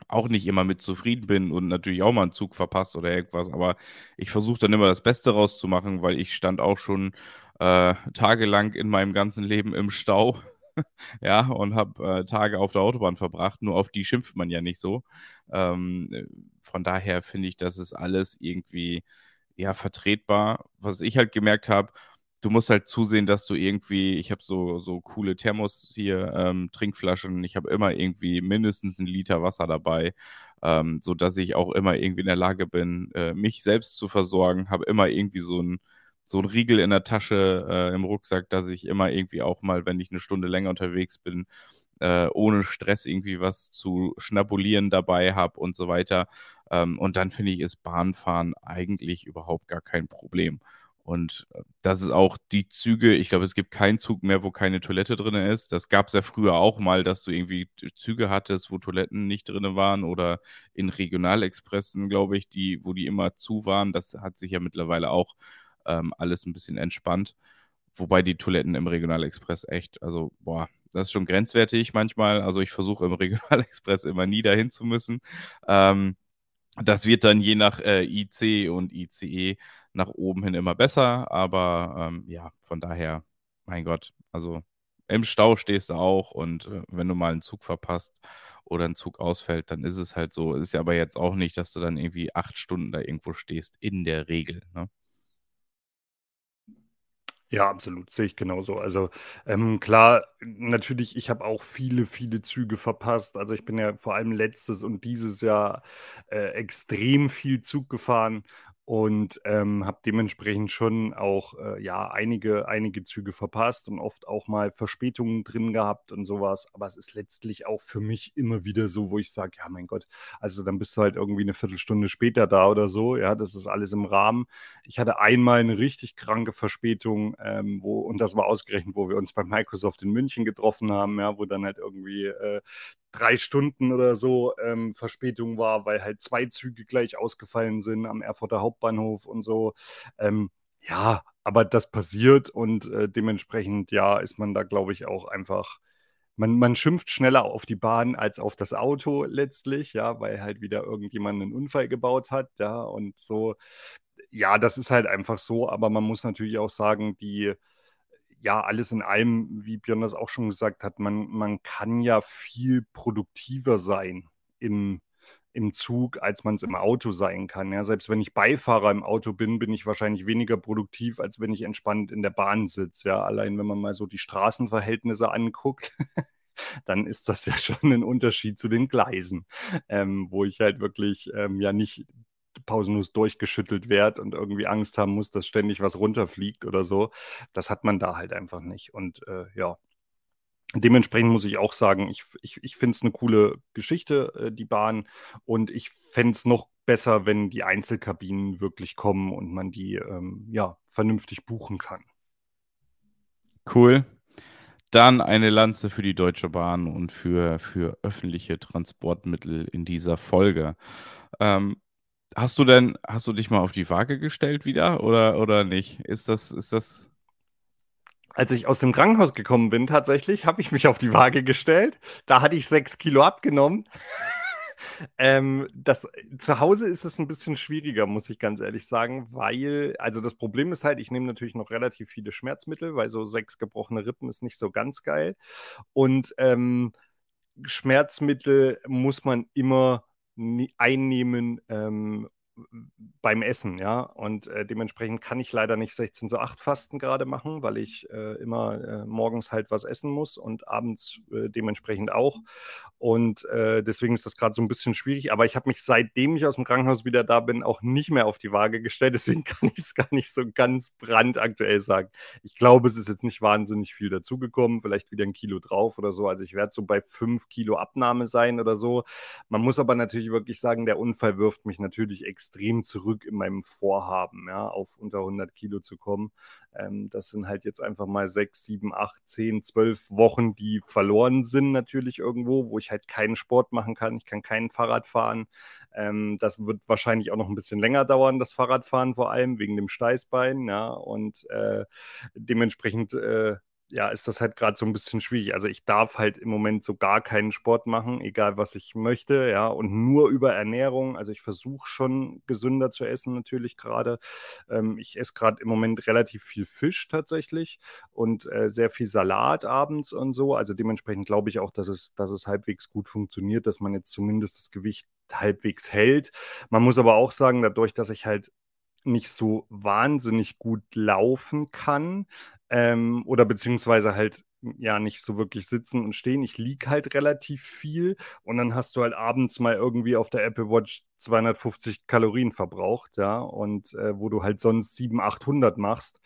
auch nicht immer mit zufrieden bin und natürlich auch mal einen Zug verpasst oder irgendwas, aber ich versuche dann immer das Beste rauszumachen, weil ich stand auch schon äh, tagelang in meinem ganzen Leben im Stau ja, und habe äh, Tage auf der Autobahn verbracht. Nur auf die schimpft man ja nicht so. Ähm, äh, von daher finde ich, das ist alles irgendwie ja vertretbar. Was ich halt gemerkt habe, du musst halt zusehen, dass du irgendwie, ich habe so, so coole Thermos hier, ähm, Trinkflaschen, ich habe immer irgendwie mindestens einen Liter Wasser dabei, ähm, sodass ich auch immer irgendwie in der Lage bin, äh, mich selbst zu versorgen, habe immer irgendwie so ein so ein Riegel in der Tasche, äh, im Rucksack, dass ich immer irgendwie auch mal, wenn ich eine Stunde länger unterwegs bin, äh, ohne Stress irgendwie was zu schnabulieren dabei habe und so weiter. Ähm, und dann finde ich, ist Bahnfahren eigentlich überhaupt gar kein Problem. Und äh, das ist auch die Züge, ich glaube, es gibt keinen Zug mehr, wo keine Toilette drin ist. Das gab es ja früher auch mal, dass du irgendwie Züge hattest, wo Toiletten nicht drin waren oder in Regionalexpressen, glaube ich, die, wo die immer zu waren. Das hat sich ja mittlerweile auch ähm, alles ein bisschen entspannt. Wobei die Toiletten im Regionalexpress echt, also boah, das ist schon grenzwertig manchmal. Also ich versuche im Regionalexpress immer nie dahin zu müssen. Ähm, das wird dann je nach äh, IC und ICE nach oben hin immer besser, aber ähm, ja, von daher, mein Gott, also im Stau stehst du auch und äh, wenn du mal einen Zug verpasst oder ein Zug ausfällt, dann ist es halt so. Ist ja aber jetzt auch nicht, dass du dann irgendwie acht Stunden da irgendwo stehst, in der Regel. Ne? Ja, absolut, sehe ich genauso. Also, ähm, klar, natürlich, ich habe auch viele, viele Züge verpasst. Also, ich bin ja vor allem letztes und dieses Jahr, äh, extrem viel Zug gefahren und ähm, habe dementsprechend schon auch äh, ja einige einige Züge verpasst und oft auch mal Verspätungen drin gehabt und sowas. Aber es ist letztlich auch für mich immer wieder so, wo ich sage, ja mein Gott, also dann bist du halt irgendwie eine Viertelstunde später da oder so. Ja, das ist alles im Rahmen. Ich hatte einmal eine richtig kranke Verspätung, ähm, wo und das war ausgerechnet, wo wir uns bei Microsoft in München getroffen haben, ja, wo dann halt irgendwie äh, drei Stunden oder so ähm, Verspätung war, weil halt zwei Züge gleich ausgefallen sind am Erfurter Hauptbahnhof und so. Ähm, ja, aber das passiert und äh, dementsprechend, ja, ist man da, glaube ich, auch einfach. Man, man schimpft schneller auf die Bahn als auf das Auto letztlich, ja, weil halt wieder irgendjemand einen Unfall gebaut hat, ja, und so. Ja, das ist halt einfach so, aber man muss natürlich auch sagen, die, ja, alles in allem, wie Björn das auch schon gesagt hat, man, man kann ja viel produktiver sein im, im Zug, als man es im Auto sein kann. Ja, selbst wenn ich Beifahrer im Auto bin, bin ich wahrscheinlich weniger produktiv, als wenn ich entspannt in der Bahn sitze. Ja, allein wenn man mal so die Straßenverhältnisse anguckt, dann ist das ja schon ein Unterschied zu den Gleisen, ähm, wo ich halt wirklich ähm, ja nicht pausenlos durchgeschüttelt wird und irgendwie Angst haben muss, dass ständig was runterfliegt oder so. Das hat man da halt einfach nicht. Und äh, ja, Dementsprechend muss ich auch sagen, ich, ich, ich finde es eine coole Geschichte, äh, die Bahn. Und ich fände es noch besser, wenn die Einzelkabinen wirklich kommen und man die ähm, ja, vernünftig buchen kann. Cool. Dann eine Lanze für die Deutsche Bahn und für, für öffentliche Transportmittel in dieser Folge. Ähm, hast du denn, hast du dich mal auf die Waage gestellt wieder oder, oder nicht? Ist das, ist das als ich aus dem Krankenhaus gekommen bin, tatsächlich, habe ich mich auf die Waage gestellt. Da hatte ich sechs Kilo abgenommen. ähm, das, zu Hause ist es ein bisschen schwieriger, muss ich ganz ehrlich sagen, weil, also das Problem ist halt, ich nehme natürlich noch relativ viele Schmerzmittel, weil so sechs gebrochene Rippen ist nicht so ganz geil. Und ähm, Schmerzmittel muss man immer einnehmen, ähm, beim Essen, ja. Und äh, dementsprechend kann ich leider nicht 16 zu 8 Fasten gerade machen, weil ich äh, immer äh, morgens halt was essen muss und abends äh, dementsprechend auch. Und äh, deswegen ist das gerade so ein bisschen schwierig. Aber ich habe mich seitdem ich aus dem Krankenhaus wieder da bin, auch nicht mehr auf die Waage gestellt. Deswegen kann ich es gar nicht so ganz brandaktuell sagen. Ich glaube, es ist jetzt nicht wahnsinnig viel dazugekommen, vielleicht wieder ein Kilo drauf oder so. Also ich werde so bei 5 Kilo Abnahme sein oder so. Man muss aber natürlich wirklich sagen, der Unfall wirft mich natürlich extrem extrem zurück in meinem Vorhaben, ja, auf unter 100 Kilo zu kommen. Ähm, das sind halt jetzt einfach mal sechs, sieben, acht, zehn, zwölf Wochen, die verloren sind natürlich irgendwo, wo ich halt keinen Sport machen kann. Ich kann kein Fahrrad fahren. Ähm, das wird wahrscheinlich auch noch ein bisschen länger dauern, das Fahrradfahren vor allem wegen dem Steißbein, ja, und äh, dementsprechend äh, ja, ist das halt gerade so ein bisschen schwierig. Also ich darf halt im Moment so gar keinen Sport machen, egal was ich möchte, ja, und nur über Ernährung. Also ich versuche schon gesünder zu essen natürlich gerade. Ähm, ich esse gerade im Moment relativ viel Fisch tatsächlich und äh, sehr viel Salat abends und so. Also dementsprechend glaube ich auch, dass es, dass es halbwegs gut funktioniert, dass man jetzt zumindest das Gewicht halbwegs hält. Man muss aber auch sagen, dadurch, dass ich halt nicht so wahnsinnig gut laufen kann, ähm, oder beziehungsweise halt ja nicht so wirklich sitzen und stehen. Ich liege halt relativ viel und dann hast du halt abends mal irgendwie auf der Apple Watch 250 Kalorien verbraucht, ja, und äh, wo du halt sonst 700, 800 machst.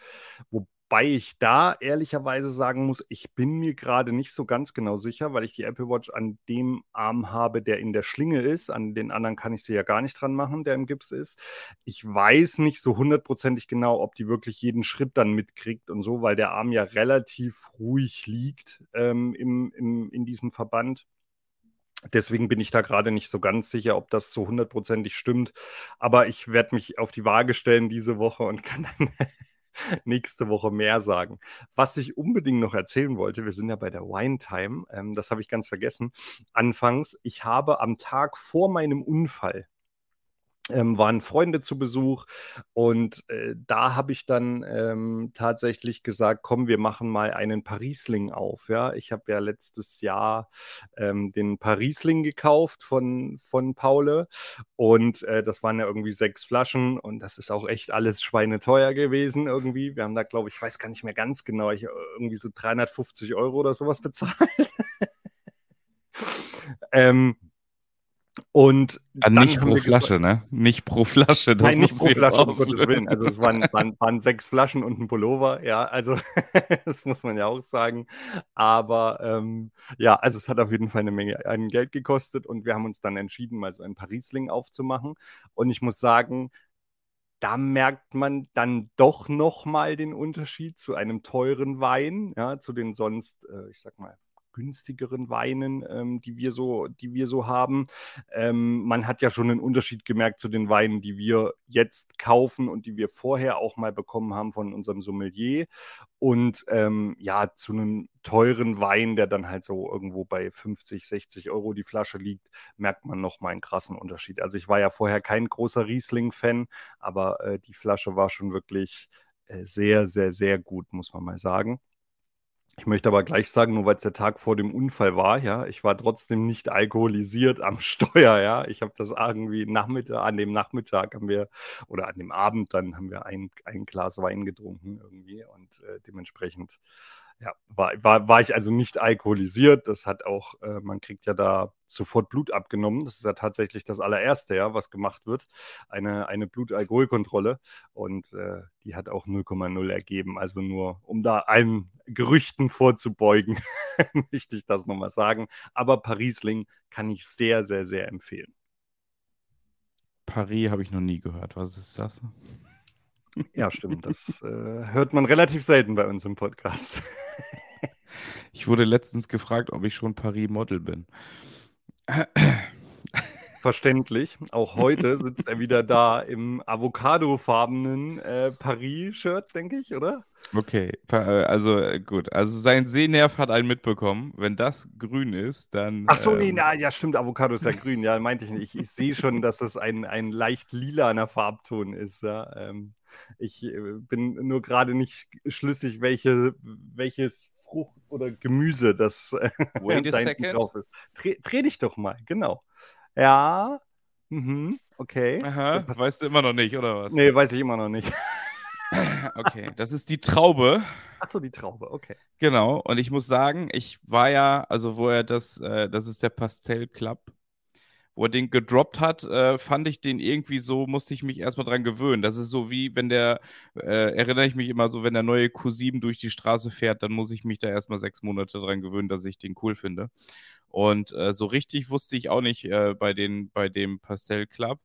Wo, Wobei ich da ehrlicherweise sagen muss, ich bin mir gerade nicht so ganz genau sicher, weil ich die Apple Watch an dem Arm habe, der in der Schlinge ist. An den anderen kann ich sie ja gar nicht dran machen, der im Gips ist. Ich weiß nicht so hundertprozentig genau, ob die wirklich jeden Schritt dann mitkriegt und so, weil der Arm ja relativ ruhig liegt ähm, im, im, in diesem Verband. Deswegen bin ich da gerade nicht so ganz sicher, ob das so hundertprozentig stimmt. Aber ich werde mich auf die Waage stellen diese Woche und kann dann nächste Woche mehr sagen. Was ich unbedingt noch erzählen wollte, wir sind ja bei der Wine Time, ähm, das habe ich ganz vergessen. Anfangs, ich habe am Tag vor meinem Unfall ähm, waren Freunde zu Besuch und äh, da habe ich dann ähm, tatsächlich gesagt, komm, wir machen mal einen Parisling auf. Ja, ich habe ja letztes Jahr ähm, den Parisling gekauft von von Paule und äh, das waren ja irgendwie sechs Flaschen und das ist auch echt alles schweineteuer gewesen irgendwie. Wir haben da, glaube ich, weiß gar nicht mehr ganz genau, ich, irgendwie so 350 Euro oder sowas bezahlt. ähm, und ja, nicht pro Flasche, ne? Nicht pro Flasche. Das Nein, nicht pro Flasche, um Gottes Willen. Also es waren, waren, waren, sechs Flaschen und ein Pullover, ja, also das muss man ja auch sagen. Aber ähm, ja, also es hat auf jeden Fall eine Menge ein Geld gekostet und wir haben uns dann entschieden, mal so ein Parisling aufzumachen. Und ich muss sagen, da merkt man dann doch nochmal den Unterschied zu einem teuren Wein, ja, zu den sonst, äh, ich sag mal, günstigeren Weinen, ähm, die wir so, die wir so haben. Ähm, man hat ja schon einen Unterschied gemerkt zu den Weinen, die wir jetzt kaufen und die wir vorher auch mal bekommen haben von unserem Sommelier. Und ähm, ja, zu einem teuren Wein, der dann halt so irgendwo bei 50, 60 Euro die Flasche liegt, merkt man noch mal einen krassen Unterschied. Also ich war ja vorher kein großer Riesling-Fan, aber äh, die Flasche war schon wirklich äh, sehr, sehr, sehr gut, muss man mal sagen. Ich möchte aber gleich sagen, nur weil es der Tag vor dem Unfall war, ja, ich war trotzdem nicht alkoholisiert am Steuer, ja. Ich habe das irgendwie Nachmittag, an dem Nachmittag haben wir, oder an dem Abend dann haben wir ein, ein Glas Wein getrunken irgendwie und äh, dementsprechend, Ja, war, war, war ich also nicht alkoholisiert. Das hat auch, äh, man kriegt ja da sofort Blut abgenommen. Das ist ja tatsächlich das allererste, ja, was gemacht wird. Eine, eine Blutalkoholkontrolle. Und äh, die hat auch 0,0 ergeben. Also nur, um da allen Gerüchten vorzubeugen, möchte ich das nochmal sagen. Aber Parisling kann ich sehr, sehr, sehr empfehlen. Paris habe ich noch nie gehört. Was ist das? Ja, stimmt. Das äh, hört man relativ selten bei uns im Podcast. ich wurde letztens gefragt, ob ich schon Paris-Model bin. Verständlich. Auch heute sitzt er wieder da im avocadofarbenen äh, Paris-Shirt, denke ich, oder? Okay, äh, also äh, gut. Also sein Sehnerv hat einen mitbekommen. Wenn das grün ist, dann. Ach so, ähm, nee, na, ja, stimmt. Avocado ist ja grün. Ja, meinte ich nicht. Ich, ich sehe schon, dass das ein, ein leicht lilaner Farbton ist. Ja. Ähm, ich äh, bin nur gerade nicht schlüssig, welche, welches Frucht oder Gemüse das Wait a second. drauf ist. Dreh, dreh dich doch mal, genau. Ja. Mhm. Okay. Aha, das weißt du immer noch nicht, oder was? Nee, weiß ich immer noch nicht. okay, das ist die Traube. Achso, die Traube, okay. Genau, und ich muss sagen, ich war ja, also wo er das, äh, das ist der Pastell Club, wo er den gedroppt hat, äh, fand ich den irgendwie so, musste ich mich erstmal dran gewöhnen. Das ist so wie, wenn der, äh, erinnere ich mich immer so, wenn der neue Q7 durch die Straße fährt, dann muss ich mich da erstmal sechs Monate dran gewöhnen, dass ich den cool finde. Und äh, so richtig wusste ich auch nicht äh, bei, den, bei dem Pastell Club.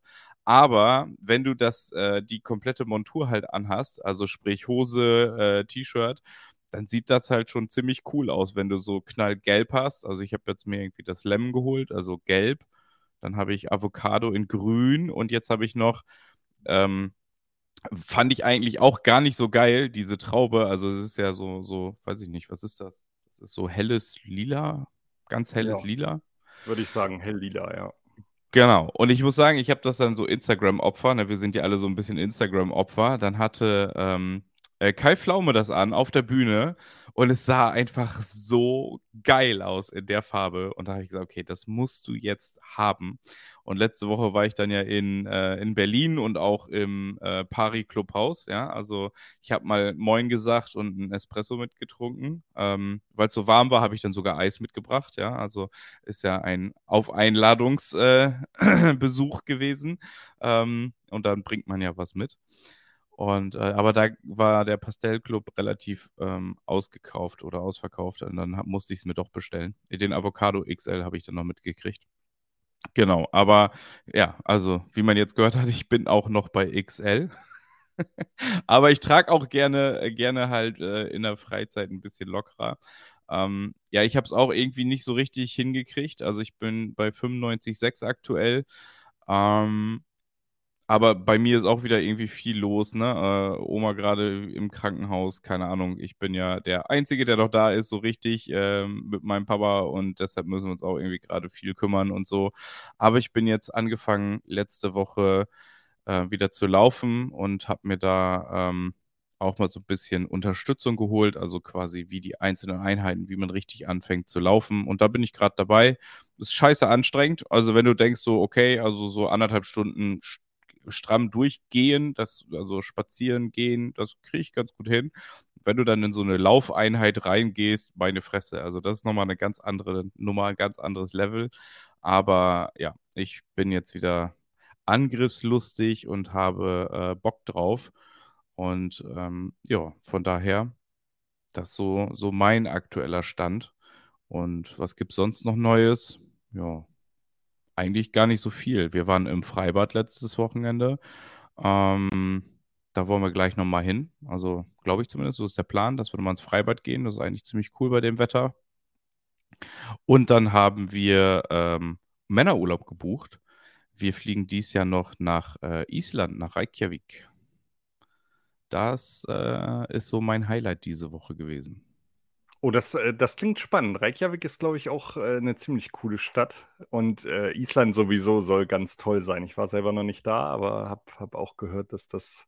Aber wenn du das, äh, die komplette Montur halt anhast, also sprich Hose, äh, T-Shirt, dann sieht das halt schon ziemlich cool aus, wenn du so knallgelb hast. Also ich habe jetzt mir irgendwie das Lemon geholt, also gelb. Dann habe ich Avocado in grün und jetzt habe ich noch, ähm, fand ich eigentlich auch gar nicht so geil, diese Traube. Also es ist ja so, so, weiß ich nicht, was ist das? Das ist so helles Lila, ganz helles ja. Lila. Würde ich sagen, hell lila, ja. Genau. Und ich muss sagen, ich habe das dann so Instagram-Opfer, ne? wir sind ja alle so ein bisschen Instagram-Opfer. Dann hatte ähm, äh, Kai Pflaume das an auf der Bühne und es sah einfach so geil aus in der Farbe. Und da habe ich gesagt, okay, das musst du jetzt haben. Und letzte Woche war ich dann ja in, äh, in Berlin und auch im äh, Paris Clubhaus. Ja, also ich habe mal Moin gesagt und einen Espresso mitgetrunken. Ähm, Weil es so warm war, habe ich dann sogar Eis mitgebracht. Ja, also ist ja ein Auf Einladungsbesuch äh, gewesen. Ähm, und dann bringt man ja was mit. Und, äh, aber da war der Pastellclub relativ ähm, ausgekauft oder ausverkauft. Und dann hab, musste ich es mir doch bestellen. Den Avocado XL habe ich dann noch mitgekriegt. Genau, aber ja, also wie man jetzt gehört hat, ich bin auch noch bei XL. aber ich trage auch gerne, äh, gerne halt äh, in der Freizeit ein bisschen lockerer. Ähm, ja, ich habe es auch irgendwie nicht so richtig hingekriegt. Also ich bin bei 95,6 aktuell. Ähm, aber bei mir ist auch wieder irgendwie viel los, ne? Äh, Oma gerade im Krankenhaus, keine Ahnung. Ich bin ja der Einzige, der doch da ist, so richtig äh, mit meinem Papa und deshalb müssen wir uns auch irgendwie gerade viel kümmern und so. Aber ich bin jetzt angefangen, letzte Woche äh, wieder zu laufen und habe mir da ähm, auch mal so ein bisschen Unterstützung geholt, also quasi wie die einzelnen Einheiten, wie man richtig anfängt zu laufen. Und da bin ich gerade dabei. Ist scheiße anstrengend. Also wenn du denkst so, okay, also so anderthalb Stunden stramm durchgehen, das, also spazieren gehen, das kriege ich ganz gut hin. Wenn du dann in so eine Laufeinheit reingehst, meine Fresse, also das ist nochmal eine ganz andere Nummer, ein ganz anderes Level. Aber ja, ich bin jetzt wieder angriffslustig und habe äh, Bock drauf. Und ähm, ja, von daher, das ist so, so mein aktueller Stand. Und was gibt es sonst noch Neues? Ja, eigentlich gar nicht so viel. Wir waren im Freibad letztes Wochenende. Ähm, da wollen wir gleich nochmal hin. Also, glaube ich zumindest, so ist der Plan, dass wir nochmal ins Freibad gehen. Das ist eigentlich ziemlich cool bei dem Wetter. Und dann haben wir ähm, Männerurlaub gebucht. Wir fliegen dies Jahr noch nach äh, Island, nach Reykjavik. Das äh, ist so mein Highlight diese Woche gewesen. Oh, das, äh, das klingt spannend. Reykjavik ist, glaube ich, auch äh, eine ziemlich coole Stadt. Und äh, Island sowieso soll ganz toll sein. Ich war selber noch nicht da, aber habe hab auch gehört, dass das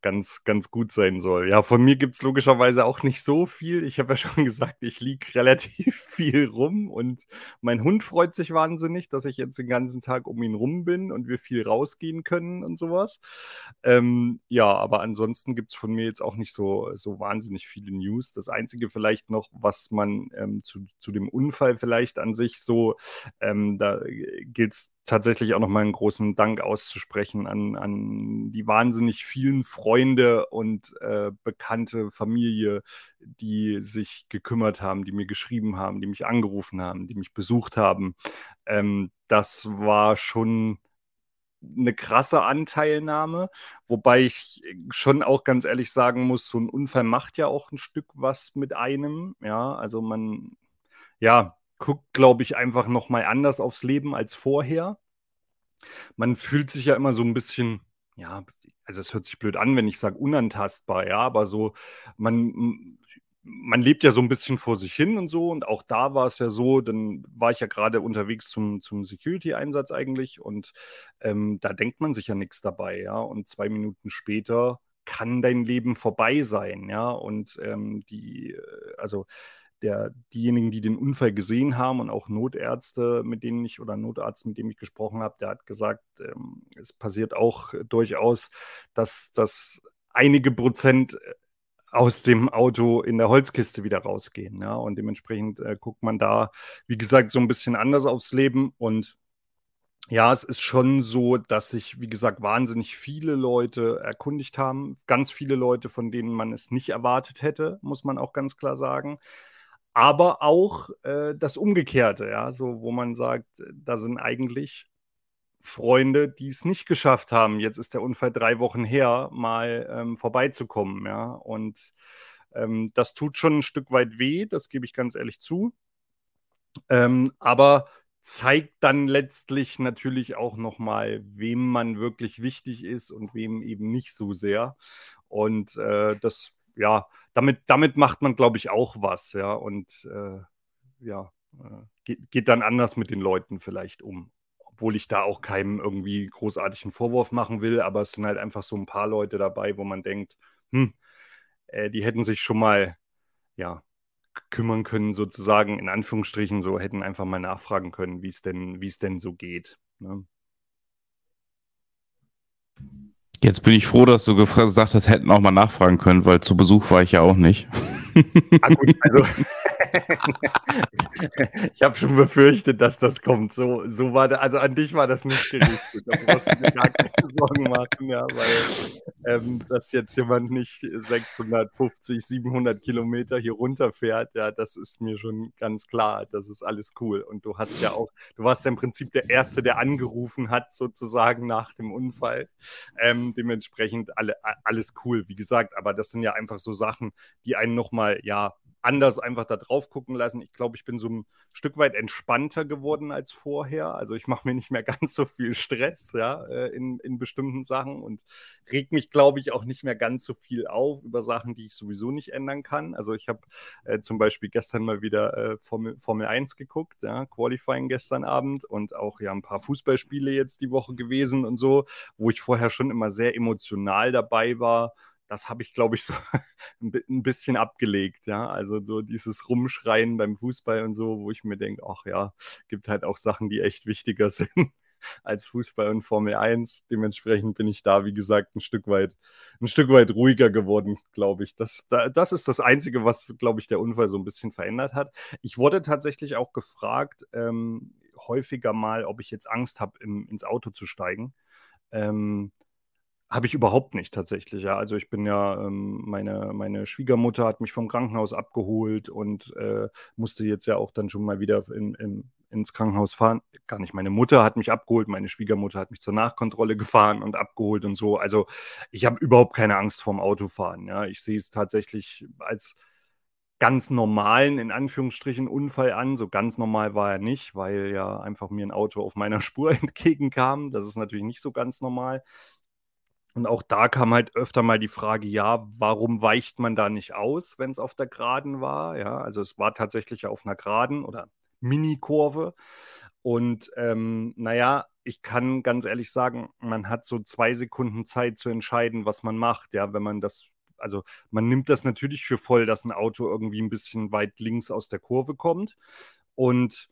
ganz, ganz gut sein soll. Ja, von mir gibt es logischerweise auch nicht so viel. Ich habe ja schon gesagt, ich liege relativ viel rum und mein Hund freut sich wahnsinnig, dass ich jetzt den ganzen Tag um ihn rum bin und wir viel rausgehen können und sowas. Ähm, ja, aber ansonsten gibt es von mir jetzt auch nicht so, so wahnsinnig viele News. Das Einzige vielleicht noch, was man ähm, zu, zu dem Unfall vielleicht an sich so, ähm, da gilt es tatsächlich auch nochmal einen großen Dank auszusprechen an, an die wahnsinnig vielen Freunde und äh, bekannte Familie, die sich gekümmert haben, die mir geschrieben haben, die mich angerufen haben, die mich besucht haben. Ähm, das war schon eine krasse Anteilnahme, wobei ich schon auch ganz ehrlich sagen muss, so ein Unfall macht ja auch ein Stück was mit einem. Ja, also man, ja, guckt, glaube ich, einfach nochmal anders aufs Leben als vorher. Man fühlt sich ja immer so ein bisschen, ja, also es hört sich blöd an, wenn ich sage unantastbar, ja, aber so, man, man lebt ja so ein bisschen vor sich hin und so. Und auch da war es ja so, dann war ich ja gerade unterwegs zum, zum Security-Einsatz eigentlich und ähm, da denkt man sich ja nichts dabei, ja. Und zwei Minuten später kann dein Leben vorbei sein, ja. Und ähm, die, äh, also der, diejenigen, die den Unfall gesehen haben und auch Notärzte, mit denen ich oder Notarzt, mit dem ich gesprochen habe, der hat gesagt, ähm, es passiert auch durchaus, dass, dass einige Prozent äh, aus dem Auto in der Holzkiste wieder rausgehen. Ja? Und dementsprechend äh, guckt man da, wie gesagt, so ein bisschen anders aufs Leben. Und ja, es ist schon so, dass sich, wie gesagt, wahnsinnig viele Leute erkundigt haben. Ganz viele Leute, von denen man es nicht erwartet hätte, muss man auch ganz klar sagen aber auch äh, das Umgekehrte, ja, so wo man sagt, da sind eigentlich Freunde, die es nicht geschafft haben. Jetzt ist der Unfall drei Wochen her, mal ähm, vorbeizukommen, ja. Und ähm, das tut schon ein Stück weit weh, das gebe ich ganz ehrlich zu. Ähm, aber zeigt dann letztlich natürlich auch nochmal, wem man wirklich wichtig ist und wem eben nicht so sehr. Und äh, das ja, damit, damit macht man, glaube ich, auch was, ja. Und äh, ja, äh, geht, geht dann anders mit den Leuten vielleicht um. Obwohl ich da auch keinem irgendwie großartigen Vorwurf machen will, aber es sind halt einfach so ein paar Leute dabei, wo man denkt, hm, äh, die hätten sich schon mal, ja, kümmern können, sozusagen, in Anführungsstrichen, so hätten einfach mal nachfragen können, wie es denn, wie es denn so geht. Ne? Jetzt bin ich froh, dass du gesagt hast, hätten auch mal nachfragen können, weil zu Besuch war ich ja auch nicht. Ah, gut, also ich habe schon befürchtet, dass das kommt. So, so war da, also an dich war das nicht gerichtet. Da brauchst du mir gar keine Sorgen machen, ja, weil ähm, dass jetzt jemand nicht 650, 700 Kilometer hier runterfährt, ja, das ist mir schon ganz klar. Das ist alles cool. Und du hast ja auch, du warst ja im Prinzip der Erste, der angerufen hat, sozusagen nach dem Unfall. Ähm, dementsprechend alle, alles cool, wie gesagt. Aber das sind ja einfach so Sachen, die einen nochmal, ja, anders einfach da drauf gucken lassen. Ich glaube, ich bin so ein Stück weit entspannter geworden als vorher. Also ich mache mir nicht mehr ganz so viel Stress ja, äh, in, in bestimmten Sachen und reg mich, glaube ich, auch nicht mehr ganz so viel auf über Sachen, die ich sowieso nicht ändern kann. Also ich habe äh, zum Beispiel gestern mal wieder äh, Formel, Formel 1 geguckt, ja, Qualifying gestern Abend und auch ja ein paar Fußballspiele jetzt die Woche gewesen und so, wo ich vorher schon immer sehr emotional dabei war das habe ich, glaube ich, so ein bisschen abgelegt, ja. Also so dieses Rumschreien beim Fußball und so, wo ich mir denke, ach ja, gibt halt auch Sachen, die echt wichtiger sind als Fußball und Formel 1. Dementsprechend bin ich da, wie gesagt, ein Stück weit, ein Stück weit ruhiger geworden, glaube ich. Das, das ist das Einzige, was, glaube ich, der Unfall so ein bisschen verändert hat. Ich wurde tatsächlich auch gefragt, ähm, häufiger mal, ob ich jetzt Angst habe, ins Auto zu steigen. Ähm, habe ich überhaupt nicht tatsächlich, ja. Also ich bin ja, ähm, meine, meine Schwiegermutter hat mich vom Krankenhaus abgeholt und äh, musste jetzt ja auch dann schon mal wieder in, in, ins Krankenhaus fahren. Gar nicht meine Mutter hat mich abgeholt, meine Schwiegermutter hat mich zur Nachkontrolle gefahren und abgeholt und so. Also ich habe überhaupt keine Angst vorm Autofahren. Ja. Ich sehe es tatsächlich als ganz normalen, in Anführungsstrichen, Unfall an. So ganz normal war er nicht, weil ja einfach mir ein Auto auf meiner Spur entgegenkam. Das ist natürlich nicht so ganz normal. Und auch da kam halt öfter mal die Frage, ja, warum weicht man da nicht aus, wenn es auf der Geraden war? Ja, also es war tatsächlich auf einer Geraden oder Mini-Kurve. Und ähm, naja, ich kann ganz ehrlich sagen, man hat so zwei Sekunden Zeit zu entscheiden, was man macht. Ja, wenn man das, also man nimmt das natürlich für voll, dass ein Auto irgendwie ein bisschen weit links aus der Kurve kommt. Und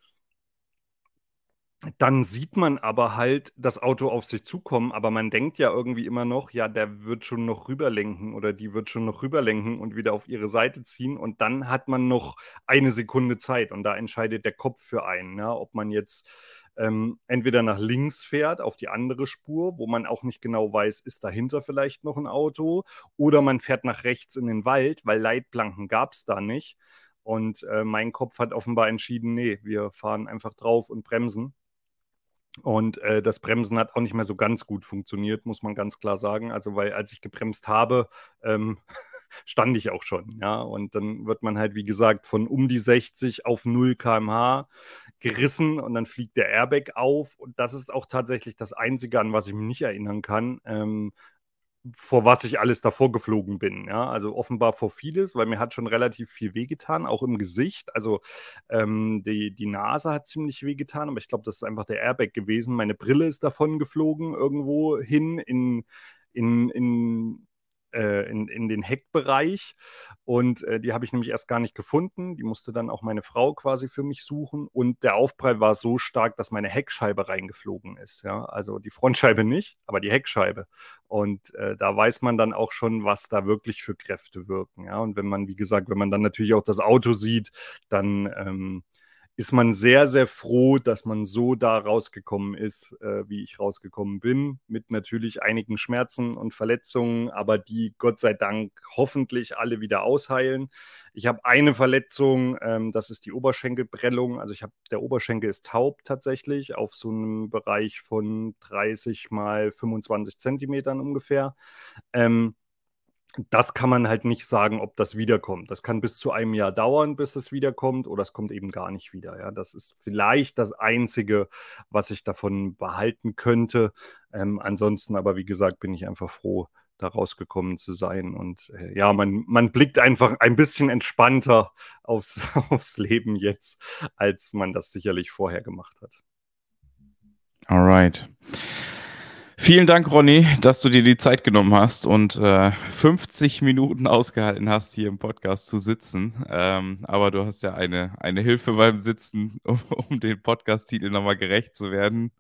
dann sieht man aber halt das Auto auf sich zukommen, aber man denkt ja irgendwie immer noch, ja, der wird schon noch rüberlenken oder die wird schon noch rüberlenken und wieder auf ihre Seite ziehen und dann hat man noch eine Sekunde Zeit und da entscheidet der Kopf für einen, ja, ob man jetzt ähm, entweder nach links fährt auf die andere Spur, wo man auch nicht genau weiß, ist dahinter vielleicht noch ein Auto, oder man fährt nach rechts in den Wald, weil Leitplanken gab es da nicht. Und äh, mein Kopf hat offenbar entschieden, nee, wir fahren einfach drauf und bremsen. Und äh, das Bremsen hat auch nicht mehr so ganz gut funktioniert, muss man ganz klar sagen. Also, weil als ich gebremst habe, ähm, stand ich auch schon, ja. Und dann wird man halt, wie gesagt, von um die 60 auf 0 km/h gerissen und dann fliegt der Airbag auf. Und das ist auch tatsächlich das Einzige, an was ich mich nicht erinnern kann, ähm, vor was ich alles davor geflogen bin. Ja? Also offenbar vor vieles, weil mir hat schon relativ viel wehgetan, auch im Gesicht. Also ähm, die, die Nase hat ziemlich wehgetan, aber ich glaube, das ist einfach der Airbag gewesen. Meine Brille ist davon geflogen irgendwo hin in, in, in äh, in, in den Heckbereich. Und äh, die habe ich nämlich erst gar nicht gefunden. Die musste dann auch meine Frau quasi für mich suchen. Und der Aufprall war so stark, dass meine Heckscheibe reingeflogen ist. Ja? Also die Frontscheibe nicht, aber die Heckscheibe. Und äh, da weiß man dann auch schon, was da wirklich für Kräfte wirken. Ja? Und wenn man, wie gesagt, wenn man dann natürlich auch das Auto sieht, dann ähm, ist man sehr, sehr froh, dass man so da rausgekommen ist, äh, wie ich rausgekommen bin, mit natürlich einigen Schmerzen und Verletzungen, aber die Gott sei Dank hoffentlich alle wieder ausheilen. Ich habe eine Verletzung, ähm, das ist die Oberschenkelprellung. Also ich habe, der Oberschenkel ist taub tatsächlich auf so einem Bereich von 30 mal 25 Zentimetern ungefähr. Ähm, das kann man halt nicht sagen, ob das wiederkommt. Das kann bis zu einem Jahr dauern, bis es wiederkommt, oder es kommt eben gar nicht wieder. Ja, das ist vielleicht das Einzige, was ich davon behalten könnte. Ähm, ansonsten aber, wie gesagt, bin ich einfach froh, da rausgekommen zu sein. Und äh, ja, man, man blickt einfach ein bisschen entspannter aufs, aufs Leben jetzt, als man das sicherlich vorher gemacht hat. Alright. Vielen Dank, Ronny, dass du dir die Zeit genommen hast und äh, 50 Minuten ausgehalten hast, hier im Podcast zu sitzen. Ähm, aber du hast ja eine, eine Hilfe beim Sitzen, um, um den Podcast-Titel nochmal gerecht zu werden.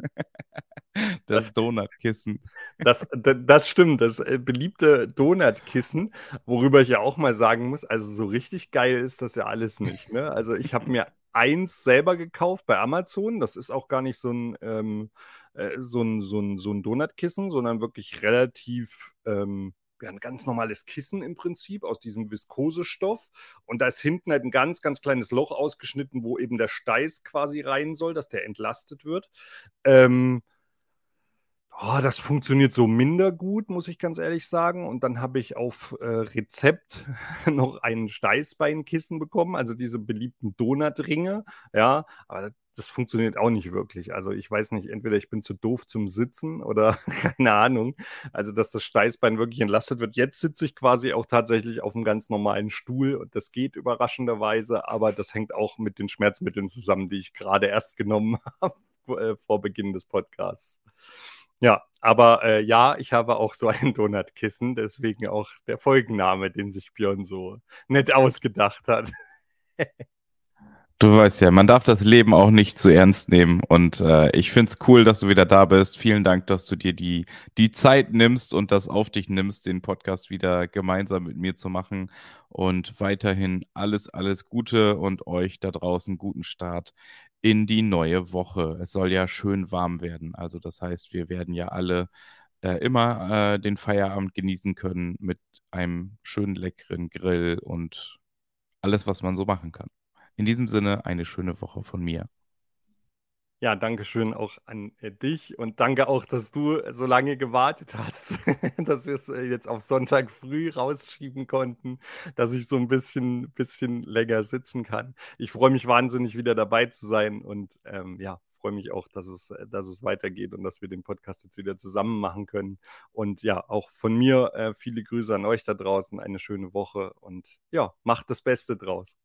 das, Donutkissen. Das, das, das, stimmt, das äh, beliebte Donutkissen, worüber ich ja auch mal sagen muss, also so richtig geil ist das ja alles nicht. Ne? Also ich habe mir eins selber gekauft bei Amazon. Das ist auch gar nicht so ein... Ähm, äh, so ein, so ein, so ein Donutkissen, sondern wirklich relativ ähm, ja, ein ganz normales Kissen im Prinzip aus diesem Viskosestoff. Und da ist hinten halt ein ganz, ganz kleines Loch ausgeschnitten, wo eben der Steiß quasi rein soll, dass der entlastet wird. Ähm, Oh, das funktioniert so minder gut, muss ich ganz ehrlich sagen. Und dann habe ich auf äh, Rezept noch ein Steißbeinkissen bekommen, also diese beliebten Donutringe. Ja, aber das funktioniert auch nicht wirklich. Also ich weiß nicht, entweder ich bin zu doof zum Sitzen oder keine Ahnung. Also dass das Steißbein wirklich entlastet wird. Jetzt sitze ich quasi auch tatsächlich auf einem ganz normalen Stuhl und das geht überraschenderweise, aber das hängt auch mit den Schmerzmitteln zusammen, die ich gerade erst genommen habe äh, vor Beginn des Podcasts. Ja, aber äh, ja, ich habe auch so ein Donutkissen, deswegen auch der Folgenname, den sich Björn so nett ausgedacht hat. Du weißt ja, man darf das Leben auch nicht zu ernst nehmen. Und äh, ich finde es cool, dass du wieder da bist. Vielen Dank, dass du dir die, die Zeit nimmst und das auf dich nimmst, den Podcast wieder gemeinsam mit mir zu machen. Und weiterhin alles, alles Gute und euch da draußen guten Start in die neue Woche. Es soll ja schön warm werden. Also das heißt, wir werden ja alle äh, immer äh, den Feierabend genießen können mit einem schönen leckeren Grill und alles, was man so machen kann. In diesem Sinne eine schöne Woche von mir. Ja, danke schön auch an äh, dich und danke auch, dass du so lange gewartet hast, dass wir es äh, jetzt auf Sonntag früh rausschieben konnten, dass ich so ein bisschen, bisschen länger sitzen kann. Ich freue mich wahnsinnig, wieder dabei zu sein und ähm, ja, freue mich auch, dass es, äh, dass es weitergeht und dass wir den Podcast jetzt wieder zusammen machen können. Und ja, auch von mir äh, viele Grüße an euch da draußen, eine schöne Woche und ja, macht das Beste draus.